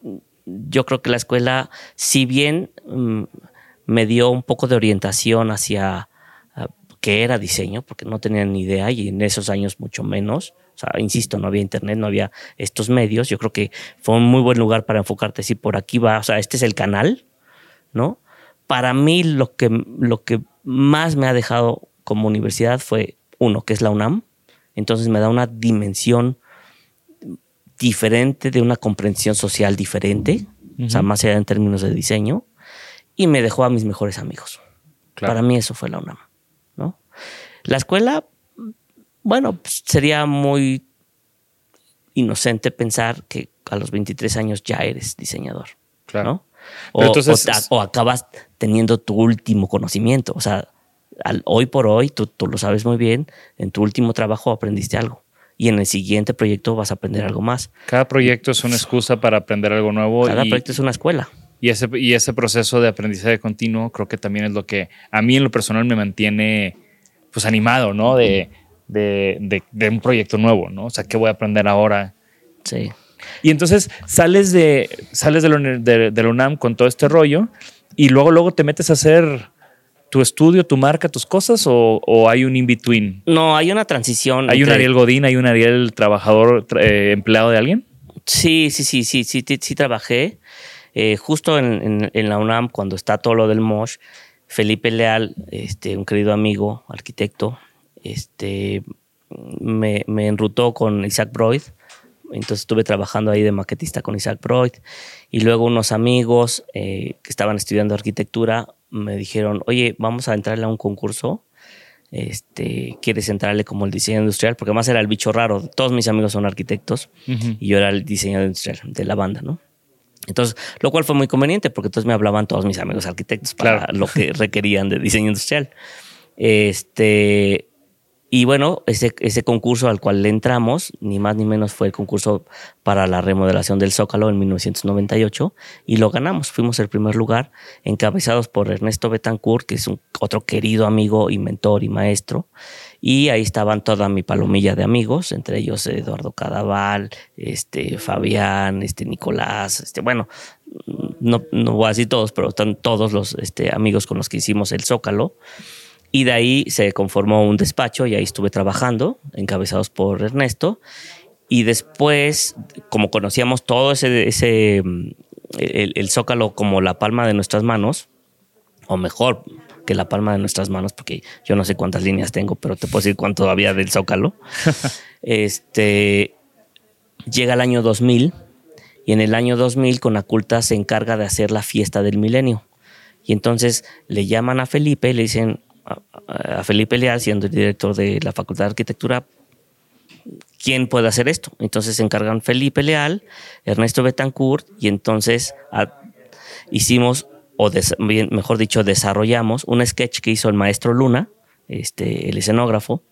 S2: yo creo que la escuela, si bien mm, me dio un poco de orientación hacia ah, qué era diseño, porque no tenía ni idea y en esos años mucho menos. O sea, insisto, no había internet, no había estos medios. Yo creo que fue un muy buen lugar para enfocarte si por aquí va, o sea, este es el canal, ¿no? Para mí lo que, lo que más me ha dejado como universidad fue uno, que es la UNAM. Entonces me da una dimensión diferente, de una comprensión social diferente, o sea, más allá en términos de diseño, y me dejó a mis mejores amigos.
S1: Claro.
S2: Para mí eso fue la UNAM, ¿no? La escuela, bueno, pues, sería muy inocente pensar que a los 23 años ya eres diseñador,
S1: Claro.
S2: ¿no? O,
S1: entonces-
S2: o acabas teniendo tu último conocimiento, o sea, al- hoy por hoy, tú, tú lo sabes muy bien, en tu último trabajo aprendiste algo y en el siguiente proyecto vas a aprender algo más.
S1: Cada proyecto es una excusa para aprender algo nuevo.
S2: Cada
S1: y,
S2: proyecto es una escuela.
S1: y ese, y ese proceso de aprendizaje continuo creo que también es lo que a mí en lo personal me mantiene pues animado, ¿no? De, de, de- de un proyecto nuevo, ¿no? O sea, ¿qué voy a aprender ahora?
S2: Sí.
S1: Y entonces sales de, sales de la, uni- de- de la UNAM con todo este rollo y luego, luego te metes a hacer tu estudio, tu marca, tus cosas o, o hay un in-between?
S2: No, hay una transición.
S1: ¿Hay un
S2: entre-
S1: Ariel Godín, hay un Ariel trabajador, tra- eh, empleado de alguien?
S2: Sí, sí, sí, sí, sí, sí, sí trabajé. Eh, justo en, en- en la UNAM, cuando está todo lo del MOSH, Felipe Leal, este, un querido amigo, arquitecto, este, me, me enrutó con Isaac Broid. Entonces estuve trabajando ahí de maquetista con Isaac Broid. Y luego unos amigos eh, que estaban estudiando arquitectura me dijeron, oye, vamos a entrarle a un concurso. Este, ¿Quieres entrarle como el diseño industrial? Porque además era el bicho raro. Todos mis amigos son arquitectos y yo era el diseñador industrial de la banda, ¿no? Entonces, lo cual fue muy conveniente porque entonces me hablaban todos mis amigos arquitectos para
S1: Claro.
S2: lo que requerían de diseño industrial. Este, y bueno, ese, ese concurso al cual le entramos, ni más ni menos fue el concurso para la remodelación del Zócalo en 1998 y lo ganamos. Fuimos el primer lugar, encabezados por Ernesto Betancourt, que es un otro querido amigo y mentor y maestro. Y ahí estaban toda mi palomilla de amigos, entre ellos Eduardo Cadaval, este, Fabián, este, Nicolás, este, bueno, no, no voy a decir todos, pero están todos los este, amigos con los que hicimos el Zócalo. Y de ahí se conformó un despacho y ahí estuve trabajando, encabezados por Ernesto. Y después, como conocíamos todo ese, ese el, zócalo como la palma de nuestras manos, o mejor que la palma de nuestras manos, porque yo no sé cuántas líneas tengo, pero te puedo decir cuánto había del zócalo. este, llega el año 2000 y en el año 2000 Conaculta se encarga de hacer la fiesta del milenio. Y entonces le llaman a Felipe y le dicen a, Felipe Leal, siendo el director de la Facultad de Arquitectura, ¿quién puede hacer esto? Entonces se encargan Felipe Leal, Ernesto Betancourt y entonces hicimos, o mejor dicho, desarrollamos un sketch que hizo el maestro Luna, este, el escenógrafo,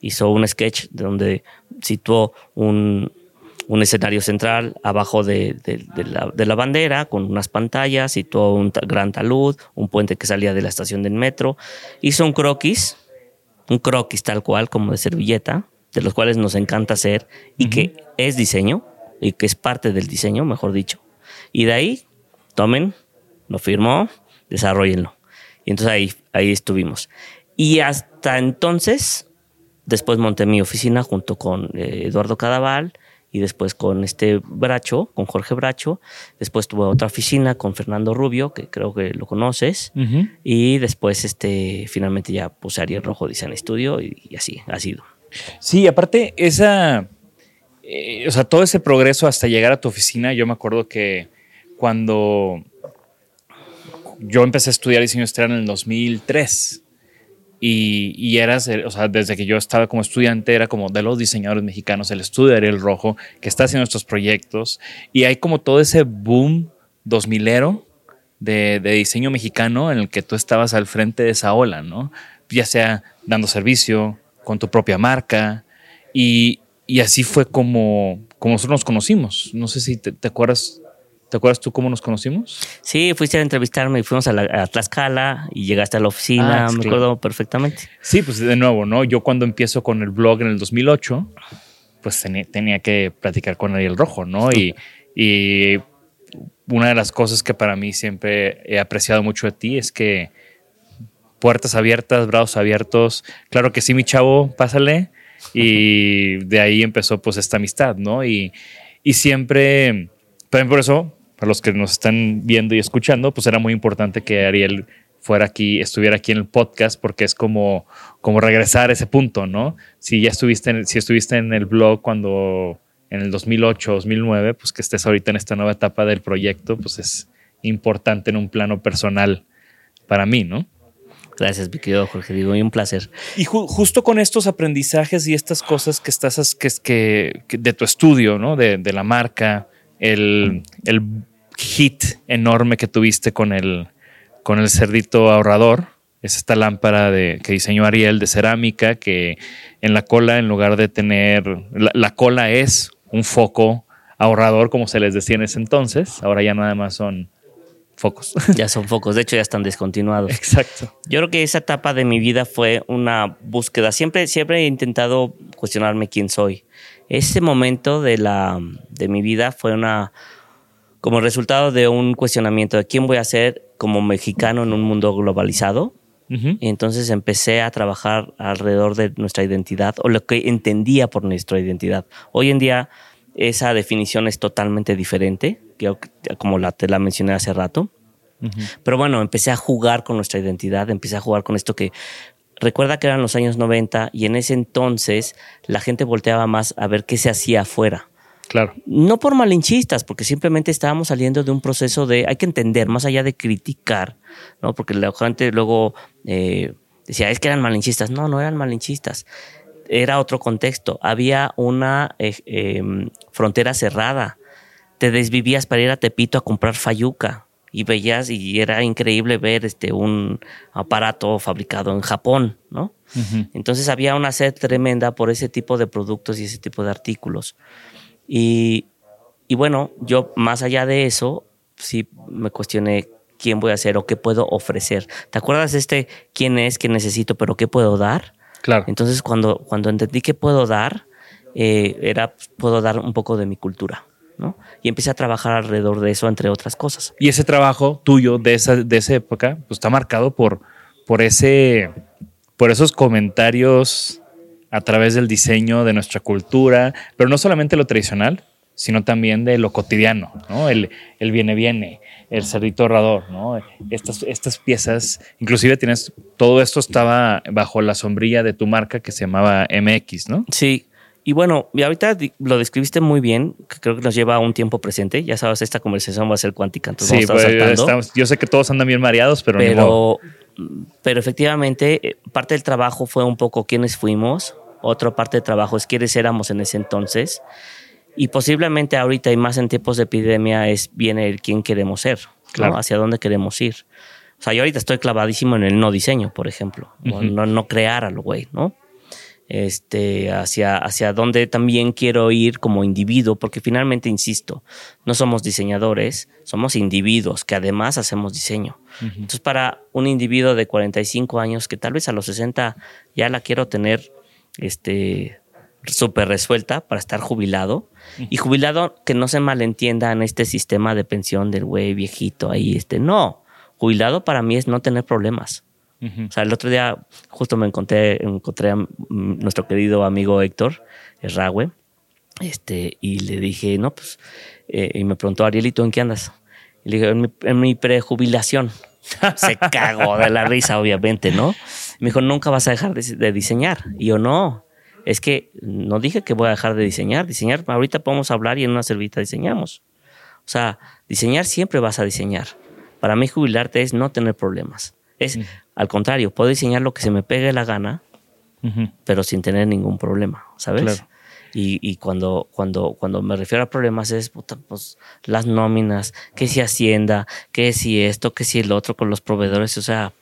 S2: hizo un sketch donde situó un, un escenario central abajo de, la, bandera con unas pantallas y todo un gran talud, un puente que salía de la estación del metro. Hizo un croquis, un croquis tal cual como de servilleta, de los cuales nos encanta hacer y que es diseño y que es parte del diseño, mejor dicho. Y de ahí, tomen, lo firmó, desarrollenlo. Y entonces ahí, ahí estuvimos. Y hasta entonces, después monté mi oficina junto con eh, Eduardo Cadaval y después con este Bracho, con Jorge Bracho. Después tuve otra oficina con Fernando Rubio, que creo que lo conoces. Y después, este, finalmente ya puse Ariel Rojo Design Studio y, así ha sido.
S1: Sí, aparte, esa, eh, o sea, todo ese progreso hasta llegar a tu oficina, yo me acuerdo que cuando yo empecé a estudiar diseño industrial en el 2003, y, eras, o sea, desde que yo estaba como estudiante, era como de los diseñadores mexicanos, el estudio de Ariel Rojo, que está haciendo estos proyectos. Y hay como todo ese boom 2000ero de, de diseño mexicano en el que tú estabas al frente de esa ola, ¿no? Ya sea dando servicio, con tu propia marca. Y, y así fue como, como nosotros nos conocimos. No sé si te acuerdas ¿Te acuerdas tú cómo nos conocimos?
S2: Sí, fuiste a entrevistarme y fuimos a, la, Tlaxcala y llegaste a la oficina, ah, me acuerdo perfectamente.
S1: Sí, pues de nuevo, ¿no? Yo cuando empiezo con el blog en el 2008, pues tenía, que platicar con Ariel Rojo, ¿no? Y, y una de las cosas que para mí siempre he apreciado mucho de ti es que puertas abiertas, brazos abiertos. Claro que sí, mi chavo, pásale. Y de ahí empezó pues esta amistad, ¿no? Y, y siempre, también por eso para los que nos están viendo y escuchando, pues era muy importante que Ariel fuera aquí, estuviera aquí en el podcast, porque es como, como regresar a ese punto, ¿no? Si ya estuviste en, si estuviste en el blog cuando en el 2008, 2009, pues que estés ahorita en esta nueva etapa del proyecto, pues es importante en un plano personal para mí, ¿no?
S2: Gracias, mi querido Jorge, digo, y un placer.
S1: Y justo con estos aprendizajes y estas cosas que estás, que, que, que de tu estudio, ¿no? De, de la marca, el, hit enorme que tuviste con el, con el cerdito ahorrador. Es esta lámpara de, que diseñó Ariel de cerámica que en la cola, en lugar de tener, la, cola es un foco ahorrador, como se les decía en ese entonces. Ahora ya nada más son focos.
S2: Ya son focos, de hecho ya están descontinuados.
S1: Exacto.
S2: Yo creo que esa etapa de mi vida fue una búsqueda. Siempre, siempre he intentado cuestionarme quién soy. Ese momento de, la, de mi vida fue una como resultado de un cuestionamiento de quién voy a ser como mexicano en un mundo globalizado. Y entonces empecé a trabajar alrededor de nuestra identidad o lo que entendía por nuestra identidad. Hoy en día esa definición es totalmente diferente, como la, te la mencioné hace rato. Pero bueno, empecé a jugar con nuestra identidad, empecé a jugar con esto que recuerda que eran los años 90 y en ese entonces la gente volteaba más a ver qué se hacía afuera.
S1: Claro.
S2: No por malinchistas, porque simplemente estábamos saliendo de un proceso de, hay que entender, más allá de criticar, ¿no? Porque la gente luego eh, decía, es que eran malinchistas. No, no eran malinchistas. Era otro contexto. Había una eh, em, frontera cerrada. Te desvivías para ir a Tepito a comprar fayuca y veías y era increíble ver este un aparato fabricado en Japón, ¿no? Entonces había una sed tremenda por ese tipo de productos y ese tipo de artículos. Y, y bueno, yo más allá de eso, sí me cuestioné quién voy a ser o qué puedo ofrecer. ¿Te acuerdas de este quién es, qué necesito, pero qué puedo dar?
S1: Claro.
S2: Entonces cuando, cuando entendí qué puedo dar, eh, era puedo dar un poco de mi cultura. ¿No? Y empecé a trabajar alrededor de eso, entre otras cosas.
S1: Y ese trabajo tuyo de esa, de esa época pues, está marcado por, por ese, por esos comentarios a través del diseño de nuestra cultura, pero no solamente lo tradicional, sino también de lo cotidiano, ¿no? El, el viene viene, el cerdito ahorrador, ¿no? Estas, estas piezas, inclusive tienes, todo esto estaba bajo la sombrilla de tu marca que se llamaba MX, ¿no?
S2: Sí, y bueno, y ahorita lo describiste muy bien, que creo que nos lleva a un tiempo presente. Ya sabes, esta conversación va a ser cuántica, entonces
S1: sí,
S2: vamos a estar
S1: pues, estamos- yo sé que todos andan bien mareados, pero, ni modo.
S2: pero, pero efectivamente, eh, parte del trabajo fue un poco quiénes fuimos, otra parte del trabajo es quiénes éramos en ese entonces, y posiblemente ahorita y más en tiempos de epidemia es bien el quién queremos ser, ¿no? Hacia dónde queremos ir. O sea, yo ahorita estoy clavadísimo en el no diseño, por ejemplo, o
S1: Ujú.
S2: no, no crear al güey, ¿no? Este, hacia, hacia dónde también quiero ir como individuo, porque finalmente, insisto, no somos diseñadores, somos individuos que además hacemos diseño. Entonces, para un individuo de 45 años que tal vez a los 60 ya la quiero tener este, súper resuelta para estar jubilado, y jubilado que no se malentienda en este sistema de pensión del güey viejito ahí, este, no, jubilado para mí es no tener problemas. O sea, el otro día justo me encontré, encontré a nuestro querido amigo Héctor Erragüe, este, y le dije, no, pues, eh, y me preguntó, Ariel, ¿y tú en qué andas? Y le dije, en mi, en mi prejubilación. Se cagó de la risa, obviamente, ¿no? Me dijo, nunca vas a dejar de, de diseñar. Y yo, no, es que no dije que voy a dejar de diseñar. Diseñar, ahorita podemos hablar y en una servita diseñamos. O sea, diseñar siempre vas a diseñar. Para mí jubilarte es no tener problemas. Es, al contrario, puedo diseñar lo que se me pegue la gana, pero sin tener ningún problema, ¿sabes?
S1: Claro.
S2: Y, y cuando, cuando, cuando me refiero a problemas es puta, pues, las nóminas, que si Hacienda, que si esto, que si el otro con los proveedores, o sea,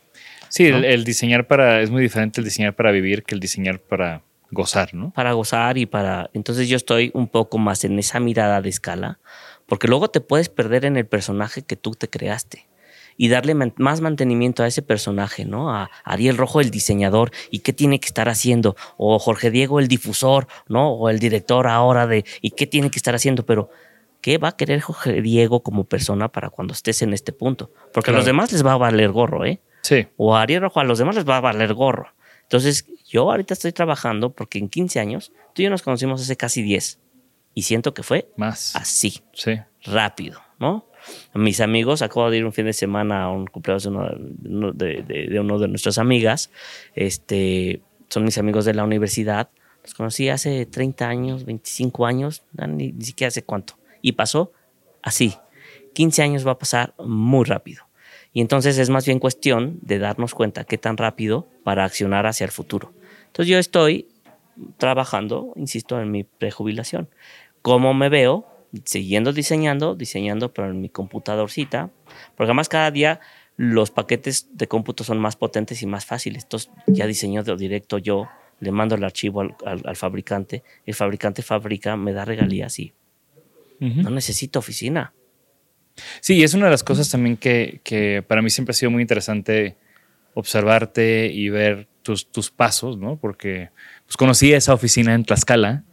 S1: Sí,
S2: ¿no?
S1: el, el diseñar para, es muy diferente el diseñar para vivir que el diseñar para gozar, ¿no?
S2: para gozar y para... Entonces yo estoy un poco más en esa mirada de escala, porque luego te puedes perder en el personaje que tú te creaste y darle man- más mantenimiento a ese personaje, ¿no? A Ariel Rojo, el diseñador, y qué tiene que estar haciendo, o Jorge Diego, el difusor, ¿no? O el director ahora de, y qué tiene que estar haciendo, pero... ¿Qué va a querer Jorge Diego como persona para cuando estés en este punto? Porque a los demás les va a valer gorro, ¿eh?
S1: Sí.
S2: o a Ariel Rojo, a los demás les va a valer gorro. Entonces, yo ahorita estoy trabajando porque en 15 años, tú y yo nos conocimos hace casi 10 y siento que fue
S1: Más.
S2: así,
S1: Sí.
S2: rápido, ¿no? Mis amigos, acabo de ir un fin de semana a un cumpleaños de, uno de, nuestras amigas, este, son mis amigos de la universidad, los conocí hace 30 años, 25 años, ni, ni siquiera sé cuánto, y pasó así. 15 años va a pasar muy rápido. Y entonces es más bien cuestión de darnos cuenta qué tan rápido para accionar hacia el futuro. Entonces yo estoy trabajando, insisto, en mi prejubilación. ¿Cómo me veo? Siguiendo diseñando, diseñando, pero en mi computadorcita. Porque además cada día los paquetes de cómputo son más potentes y más fáciles. Entonces ya diseño de directo yo, le mando el archivo al, al- al fabricante, el fabricante fabrica, me da regalías y no necesito oficina.
S1: Sí, y es una de las cosas también que, que para mí siempre ha sido muy interesante observarte y ver tus, tus pasos, ¿no? Porque pues, conocí esa oficina en Tlaxcala.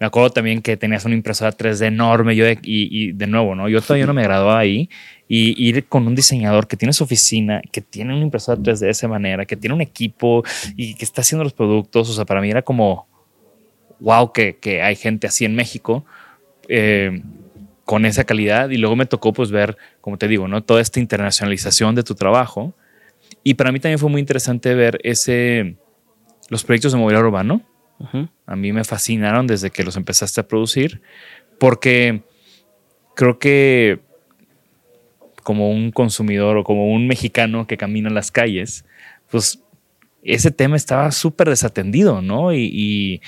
S1: Me acuerdo también que tenías una impresora 3D enorme. Yo de- y, y de nuevo, ¿no? Yo todavía no me graduaba ahí. Y ir con un diseñador que tiene su oficina, que tiene una impresora 3D de esa manera, que tiene un equipo y que está haciendo los productos. O sea, para mí era como, wow, que, que hay gente así en México. Eh, con esa calidad y luego me tocó pues ver, como te digo, ¿no? Toda esta internacionalización de tu trabajo. Y para mí también fue muy interesante ver ese, los proyectos de mobiliario urbano. A mí me fascinaron desde que los empezaste a producir porque creo que como un consumidor o como un mexicano que camina en las calles, pues ese tema estaba súper desatendido, ¿no? Y,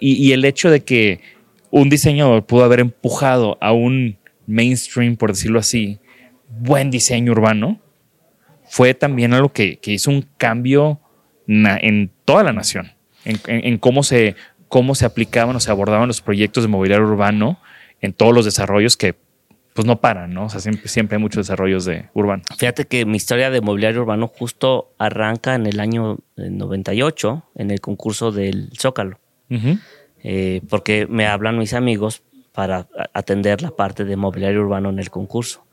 S1: el hecho de que un diseñador pudo haber empujado a un mainstream, por decirlo así, buen diseño urbano, fue también algo que, hizo un cambio en toda la nación, en, en- en cómo, se, cómo se aplicaban o se abordaban los proyectos de mobiliario urbano en todos los desarrollos que pues no paran, ¿no? O sea, siempre, siempre hay muchos desarrollos de urbano.
S2: Fíjate que mi historia de mobiliario urbano justo arranca en el año eh, 98 en el concurso del Zócalo, eh, porque me hablan mis amigos para atender la parte de mobiliario urbano en el concurso.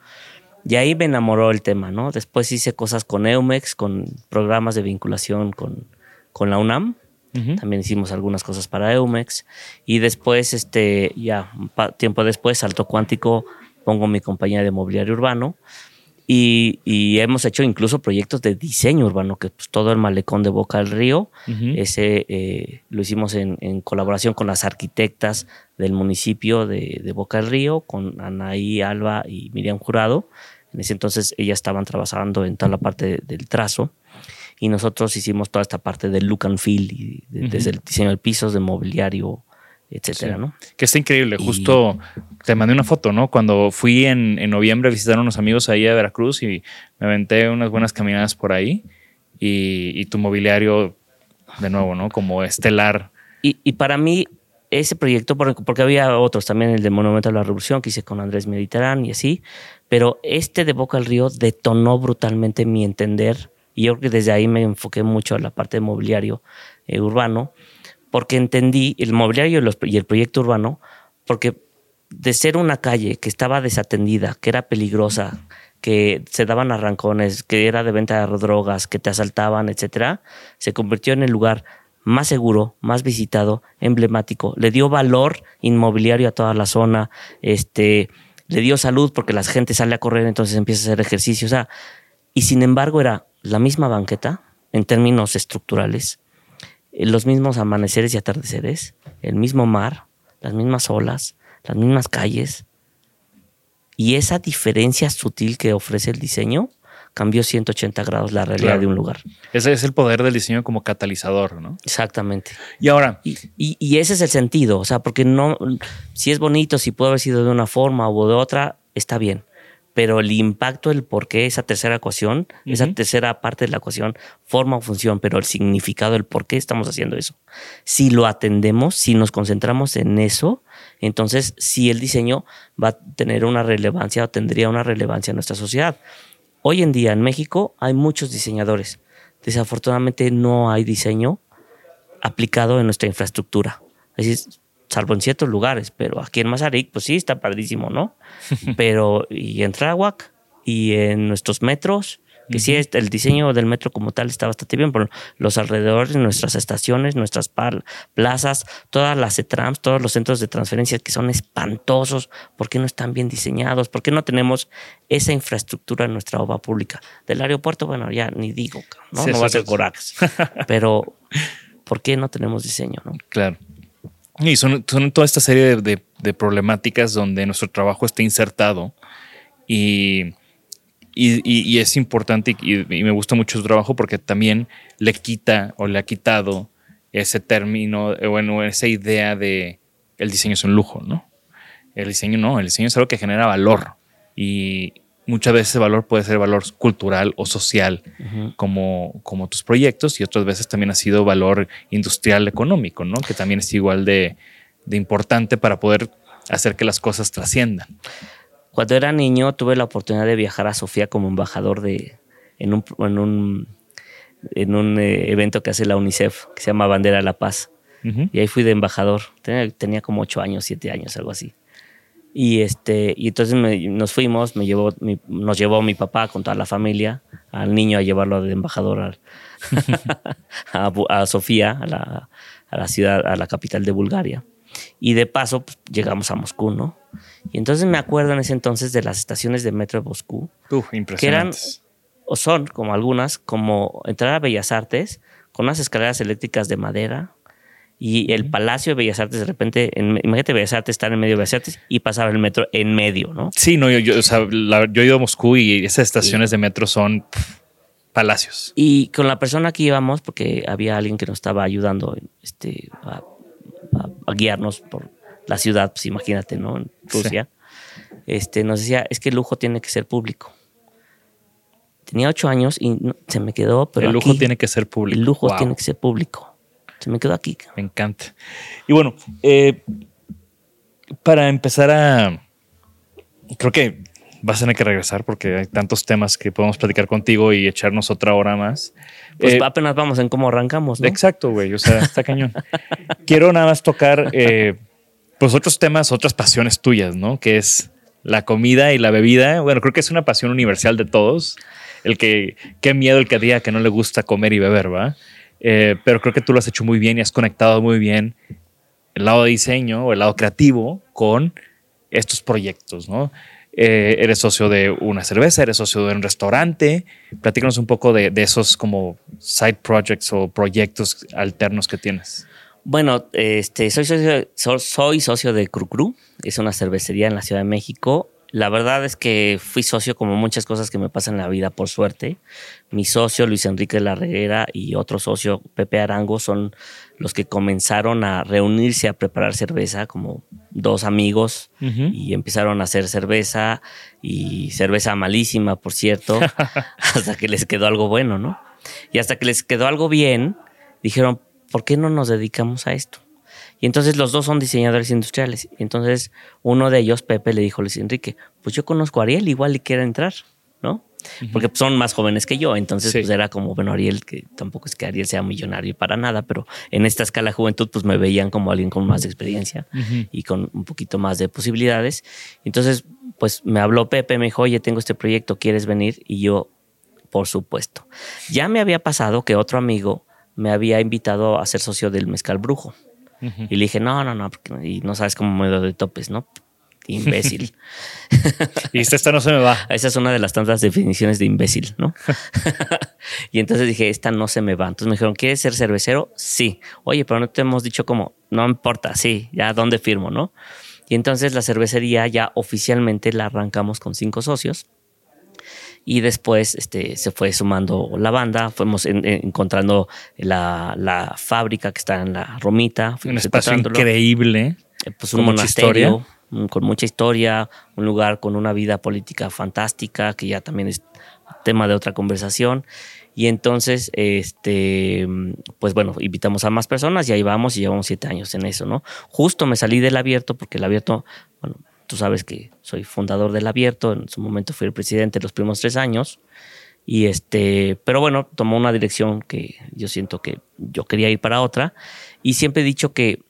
S2: Y ahí me enamoró el tema, ¿no? Después hice cosas con Eumex, con programas de vinculación con, con la UNAM. También hicimos algunas cosas para Eumex. Y después, este, ya tiempo después, Salto Cuántico, pongo mi compañía de mobiliario urbano. Y, hemos hecho incluso proyectos de diseño urbano, que pues, todo el malecón de Boca del Río, ese eh, lo hicimos en, colaboración con las arquitectas del municipio de, de, Boca del Río, con Anaí Alba y Miriam Jurado. En ese entonces ellas estaban trabajando en toda la parte del trazo y nosotros hicimos toda esta parte del look and feel, y desde el diseño de pisos, de mobiliario, etcétera, ¿no?
S1: Que está increíble. Justo te mandé una foto, ¿no? Cuando fui en, noviembre a visitar a unos amigos ahí a Veracruz y me aventé unas buenas caminadas por ahí y, tu mobiliario, de nuevo, ¿no? Como estelar.
S2: Y, para mí, ese proyecto, porque, había otros también, el de Monumento a la Revolución que hice con Andrés Mediterrán y así, pero este de Boca al Río detonó brutalmente mi entender y yo creo que desde ahí me enfoqué mucho a la parte de mobiliario eh, urbano porque entendí el mobiliario y, el proyecto urbano, porque de ser una calle que estaba desatendida, que era peligrosa, que se daban arrancones, que era de venta de drogas, que te asaltaban, etcétera, se convirtió en el lugar más seguro, más visitado, emblemático. Le dio valor inmobiliario a toda la zona, este, le dio salud porque la gente sale a correr, entonces empieza a hacer ejercicio. O sea, y sin embargo era la misma banqueta en términos estructurales, los mismos amaneceres y atardeceres, el mismo mar, las mismas olas, las mismas calles. Y esa diferencia sutil que ofrece el diseño cambió 180 grados la realidad de un lugar.
S1: Ese es el poder del diseño como catalizador, ¿no?
S2: Exactamente.
S1: Y ahora.
S2: Y, y, ese es el sentido. O sea, porque no. Si es bonito, si puede haber sido de una forma o de otra, está bien pero el impacto, el por qué esa tercera ecuación, esa tercera parte de la ecuación, forma o función, pero el significado, el por qué estamos haciendo eso. Si lo atendemos, si nos concentramos en eso, entonces sí el diseño va a tener una relevancia o tendría una relevancia en nuestra sociedad. Hoy en día en México hay muchos diseñadores. Desafortunadamente no hay diseño aplicado en nuestra infraestructura. Es decir, salvo en ciertos lugares, pero aquí en Mazarik, pues sí, está padrísimo, ¿no? pero y en Tráhuac y en nuestros metros, que sí, el diseño del metro como tal está bastante bien, pero los alrededores, nuestras estaciones, nuestras plazas, todas las trams todos los centros de transferencia que son espantosos, ¿por qué no están bien diseñados? ¿Por qué no tenemos esa infraestructura en nuestra obra pública? Del aeropuerto, bueno, ya ni digo, ¿no? no va a ser Corax, pero ¿por qué no tenemos diseño? ¿no?
S1: Claro. Y son, toda esta serie de, problemáticas donde nuestro trabajo está insertado y, y, es importante y, me gusta mucho su trabajo porque también le quita o le ha quitado ese término, eh, bueno, esa idea de el diseño es un lujo, ¿no? El diseño no, el diseño es algo que genera valor y, muchas veces ese valor puede ser valor cultural o social, como, como tus proyectos, y otras veces también ha sido valor industrial económico, ¿no? Que también es igual de, importante para poder hacer que las cosas trasciendan.
S2: Cuando era niño tuve la oportunidad de viajar a Sofía como embajador de, en un, en un, en un eh, evento que hace la UNICEF, que se llama Bandera de la Paz. Y ahí fui de embajador. Tenía, tenía como ocho años, siete años, algo así. Y, este, y entonces nos fuimos, me llevó, nos llevó mi papá con toda la familia, al niño a llevarlo de embajador a, Sofía, a la, a la, ciudad, a la capital de Bulgaria. Y de paso pues, llegamos a Moscú, ¿no? Y entonces me acuerdo en ese entonces de las estaciones de metro de Moscú.
S1: que eran,
S2: o son como algunas, como entrar a Bellas Artes con unas escaleras eléctricas de madera, y el Palacio de Bellas Artes de repente, en, imagínate Bellas Artes estar en medio de Bellas Artes y pasaba el metro en medio, ¿no?
S1: Sí, no, yo, yo, he ido a Moscú y esas estaciones de metro son palacios.
S2: Y con la persona que íbamos, porque había alguien que nos estaba ayudando este, a, guiarnos por la ciudad, pues imagínate, ¿no? En Rusia. Este, nos decía, es que el lujo tiene que ser público. Tenía ocho años y se me quedó, pero
S1: el lujo tiene que ser público.
S2: El lujo tiene que ser público. Se me quedó aquí.
S1: Me encanta. Y bueno, eh, para empezar a. Creo que vas a tener que regresar porque hay tantos temas que podemos platicar contigo y echarnos otra hora más.
S2: Pues eh, apenas vamos en cómo arrancamos. ¿no?
S1: Exacto, güey. O sea, está cañón. Quiero nada más tocar, eh, pues, otros temas, otras pasiones tuyas, ¿no? Que es la comida y la bebida, bueno, creo que es una pasión universal de todos. El que, qué miedo el que diga que no le gusta comer y beber, ¿va? Eh, pero creo que tú lo has hecho muy bien y has conectado muy bien el lado de diseño o el lado creativo con estos proyectos, ¿no? Eh, eres socio de una cerveza, eres socio de un restaurante. Platícanos un poco de, esos como side projects o proyectos alternos que tienes.
S2: Bueno, este, soy socio, soy socio de Cru Cru, es una cervecería en la Ciudad de México la verdad es que fui socio como muchas cosas que me pasan en la vida, por suerte. Mi socio Luis Enrique Larreguera y otro socio Pepe Arango son los que comenzaron a reunirse a preparar cerveza como dos amigos y empezaron a hacer cerveza y cerveza malísima, por cierto, hasta que les quedó algo bueno, ¿no? Y hasta que les quedó algo bien, dijeron, ¿por qué no nos dedicamos a esto? Y entonces los dos son diseñadores industriales. Y entonces uno de ellos, Pepe, le dijo a Luis Enrique, pues yo conozco a Ariel, igual le quiere entrar, ¿no? Porque son más jóvenes que yo. Entonces, pues era como, bueno, Ariel, que tampoco es que Ariel sea millonario para nada, pero en esta escala de juventud, pues me veían como alguien con más experiencia y con un poquito más de posibilidades. Entonces, pues me habló Pepe, me dijo, oye, tengo este proyecto, ¿quieres venir? Y yo, por supuesto. Ya me había pasado que otro amigo me había invitado a ser socio del Mezcal Brujo. Y le dije, no, no, no, y no sabes cómo me doy de topes, ¿no? Imbécil.
S1: y esta no se me va.
S2: Esa es una de las tantas definiciones de imbécil, ¿no? y entonces dije, esta no se me va. Entonces me dijeron, ¿quieres ser cervecero? Sí. Oye, pero no te hemos dicho cómo. No importa, sí, ya dónde firmo, ¿no? Y entonces la cervecería ya oficialmente la arrancamos con cinco socios y después este, se fue sumando la banda, fuimos encontrando la, fábrica que está en la Romita.
S1: Un espacio increíble.
S2: Eh, pues un monasterio con mucha historia, un lugar con una vida política fantástica, que ya también es tema de otra conversación. Y entonces, este, pues bueno, invitamos a más personas y ahí vamos y llevamos siete años en eso, ¿no? Justo me salí del abierto porque el abierto, bueno, Tú sabes que soy fundador del Abierto, en su momento fui el presidente los primeros tres años. Y este, pero bueno, tomó una dirección que yo siento que yo quería ir para otra. Y siempre he dicho que,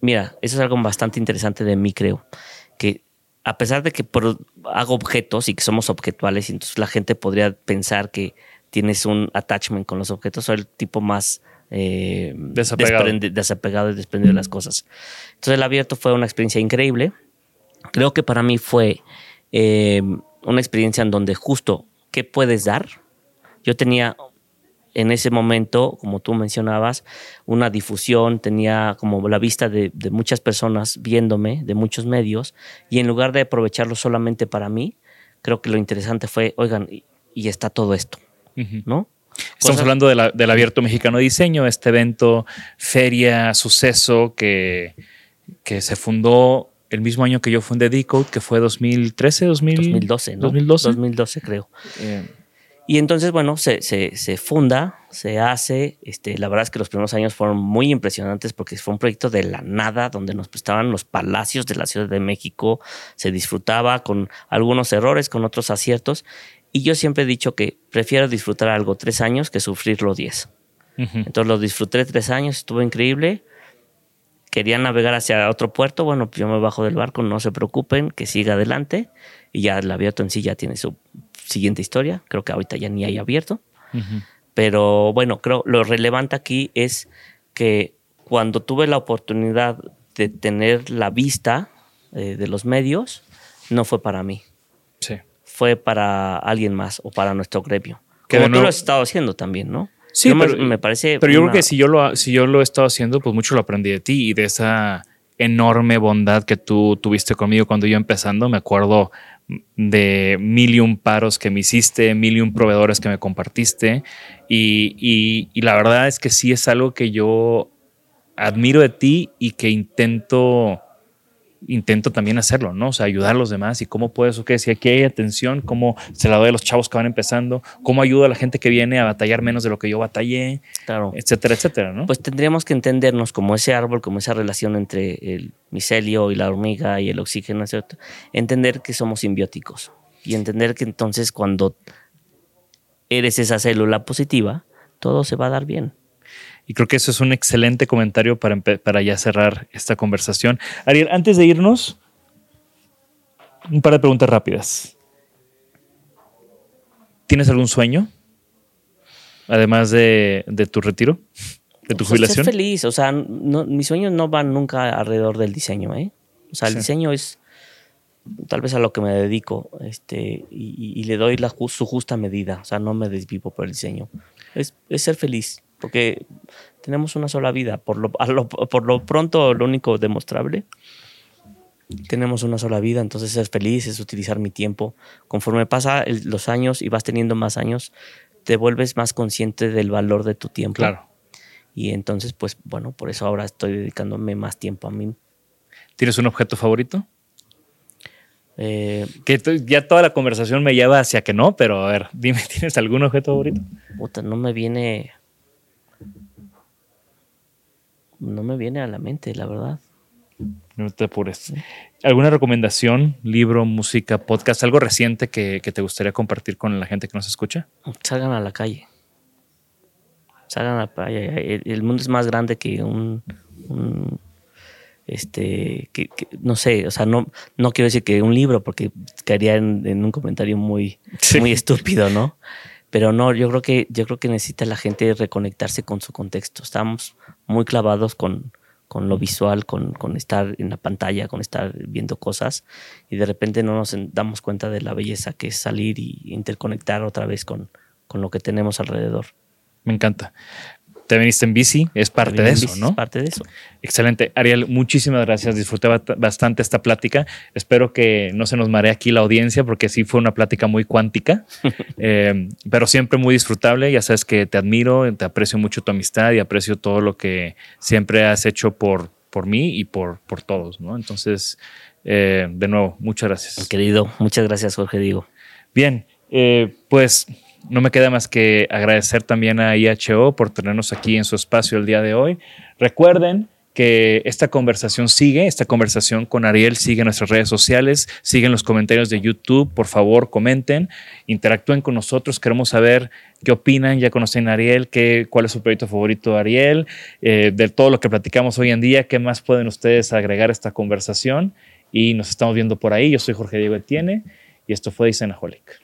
S2: mira, eso es algo bastante interesante de mí, creo. Que a pesar de que hago objetos y que somos objetuales, y entonces la gente podría pensar que tienes un attachment con los objetos, soy el tipo más eh, desapegado. desapegado y desprendido de las cosas. Entonces el abierto fue una experiencia increíble creo que para mí fue eh, una experiencia en donde justo, ¿qué puedes dar? Yo tenía en ese momento, como tú mencionabas, una difusión, tenía como la vista de, muchas personas viéndome, de muchos medios, y en lugar de aprovecharlo solamente para mí, creo que lo interesante fue, oigan, y, está todo esto, ¿no?
S1: Estamos hablando del Abierto Mexicano de Diseño, este evento, feria, suceso que, que se fundó el mismo año que yo fundé Decode, que fue 2013,
S2: 2012, ¿no? 2012. 2012 creo. Eh. Y entonces, bueno, se, se, funda, se hace. Este, la verdad es que los primeros años fueron muy impresionantes porque fue un proyecto de la nada, donde nos prestaban los palacios de la Ciudad de México. Se disfrutaba con algunos errores, con otros aciertos. Y yo siempre he dicho que prefiero disfrutar algo tres años que sufrirlo diez. Entonces lo disfruté tres años, estuvo increíble querían navegar hacia otro puerto, bueno, pues yo me bajo del barco, no se preocupen, que siga adelante. Y ya el abierto en sí ya tiene su siguiente historia. Creo que ahorita ya ni hay abierto. Pero bueno, creo lo relevante aquí es que cuando tuve la oportunidad de tener la vista eh, de los medios, no fue para mí.
S1: Sí.
S2: Fue para alguien más o para nuestro gremio. Como tú lo has estado haciendo también, ¿no?
S1: Sí, pero, me, parece. Pero yo creo que si yo, lo, si yo lo he estado haciendo, pues mucho lo aprendí de ti y de esa enorme bondad que tú tuviste conmigo cuando yo empezando. Me acuerdo de mil y un paros que me hiciste, mil y un proveedores que me compartiste. y, y la verdad es que sí es algo que yo admiro de ti y que intento intento también hacerlo, ¿no? O sea, ayudar a los demás y cómo puedes, ok, si aquí hay atención, cómo se la doy a los chavos que van empezando, cómo ayudo a la gente que viene a batallar menos de lo que yo batallé, claro. etcétera, etcétera, ¿no?
S2: Pues tendríamos que entendernos como ese árbol, como esa relación entre el micelio y la hormiga y el oxígeno, ¿cierto? Entender que somos simbióticos y entender que entonces cuando eres esa célula positiva, todo se va a dar bien.
S1: Y creo que eso es un excelente comentario para, para ya cerrar esta conversación. Ariel, antes de irnos, un par de preguntas rápidas. ¿Tienes algún sueño? Además de, tu retiro, de tu jubilación.
S2: Ser feliz, o sea, mis sueños no van nunca alrededor del diseño, ¿eh? O sea, el diseño es tal vez a lo que me dedico este, y, le doy la, su justa medida, o sea, no me desvivo por el diseño. Es, ser feliz, porque tenemos una sola vida, por lo, por lo pronto lo único demostrable tenemos una sola vida, entonces ser feliz es utilizar mi tiempo. Conforme pasa los años y vas teniendo más años, te vuelves más consciente del valor de tu tiempo.
S1: Claro.
S2: Y entonces, pues bueno, por eso ahora estoy dedicándome más tiempo a mí.
S1: ¿Tienes un objeto favorito?
S2: Eh,
S1: que ya toda la conversación me lleva hacia que no, pero a ver, dime, ¿tienes algún objeto favorito?
S2: Puta, no me viene. No me viene a la mente, la verdad.
S1: No te apures. ¿Alguna recomendación, libro, música, podcast, algo reciente que, te gustaría compartir con la gente que nos escucha?
S2: Salgan a la calle. Salgan a la calle. El, mundo es más grande que un, este, que, no sé, o sea, no, no quiero decir que un libro porque caería en, un comentario muy, muy estúpido, ¿no? Pero no, yo creo que, yo creo que necesita la gente reconectarse con su contexto. Estamos muy clavados con, con lo visual, con, con, estar en la pantalla, con estar viendo cosas y de repente no nos damos cuenta de la belleza que es salir y interconectar otra vez con, con lo que tenemos alrededor.
S1: Me encanta te veniste en bici, es parte de eso, ¿no?
S2: Es parte de eso.
S1: Excelente. Ariel, muchísimas gracias. Disfruté bastante esta plática. Espero que no se nos maree aquí la audiencia porque sí fue una plática muy cuántica, eh, pero siempre muy disfrutable. Ya sabes que te admiro, te aprecio mucho tu amistad y aprecio todo lo que siempre has hecho por, por mí y por, por todos, ¿no? Entonces, eh, de nuevo, muchas gracias.
S2: Querido, muchas gracias, Jorge Digo.
S1: Bien, eh, pues no me queda más que agradecer también a IHO por tenernos aquí en su espacio el día de hoy. Recuerden que esta conversación sigue, esta conversación con Ariel sigue en nuestras redes sociales, siguen los comentarios de YouTube, por favor comenten, interactúen con nosotros, queremos saber qué opinan, ya conocen a Ariel, qué, cuál es su proyecto favorito de Ariel, eh, de todo lo que platicamos hoy en día, qué más pueden ustedes agregar a esta conversación y nos estamos viendo por ahí, yo soy Jorge Diego Etienne y esto fue Dicenaholic.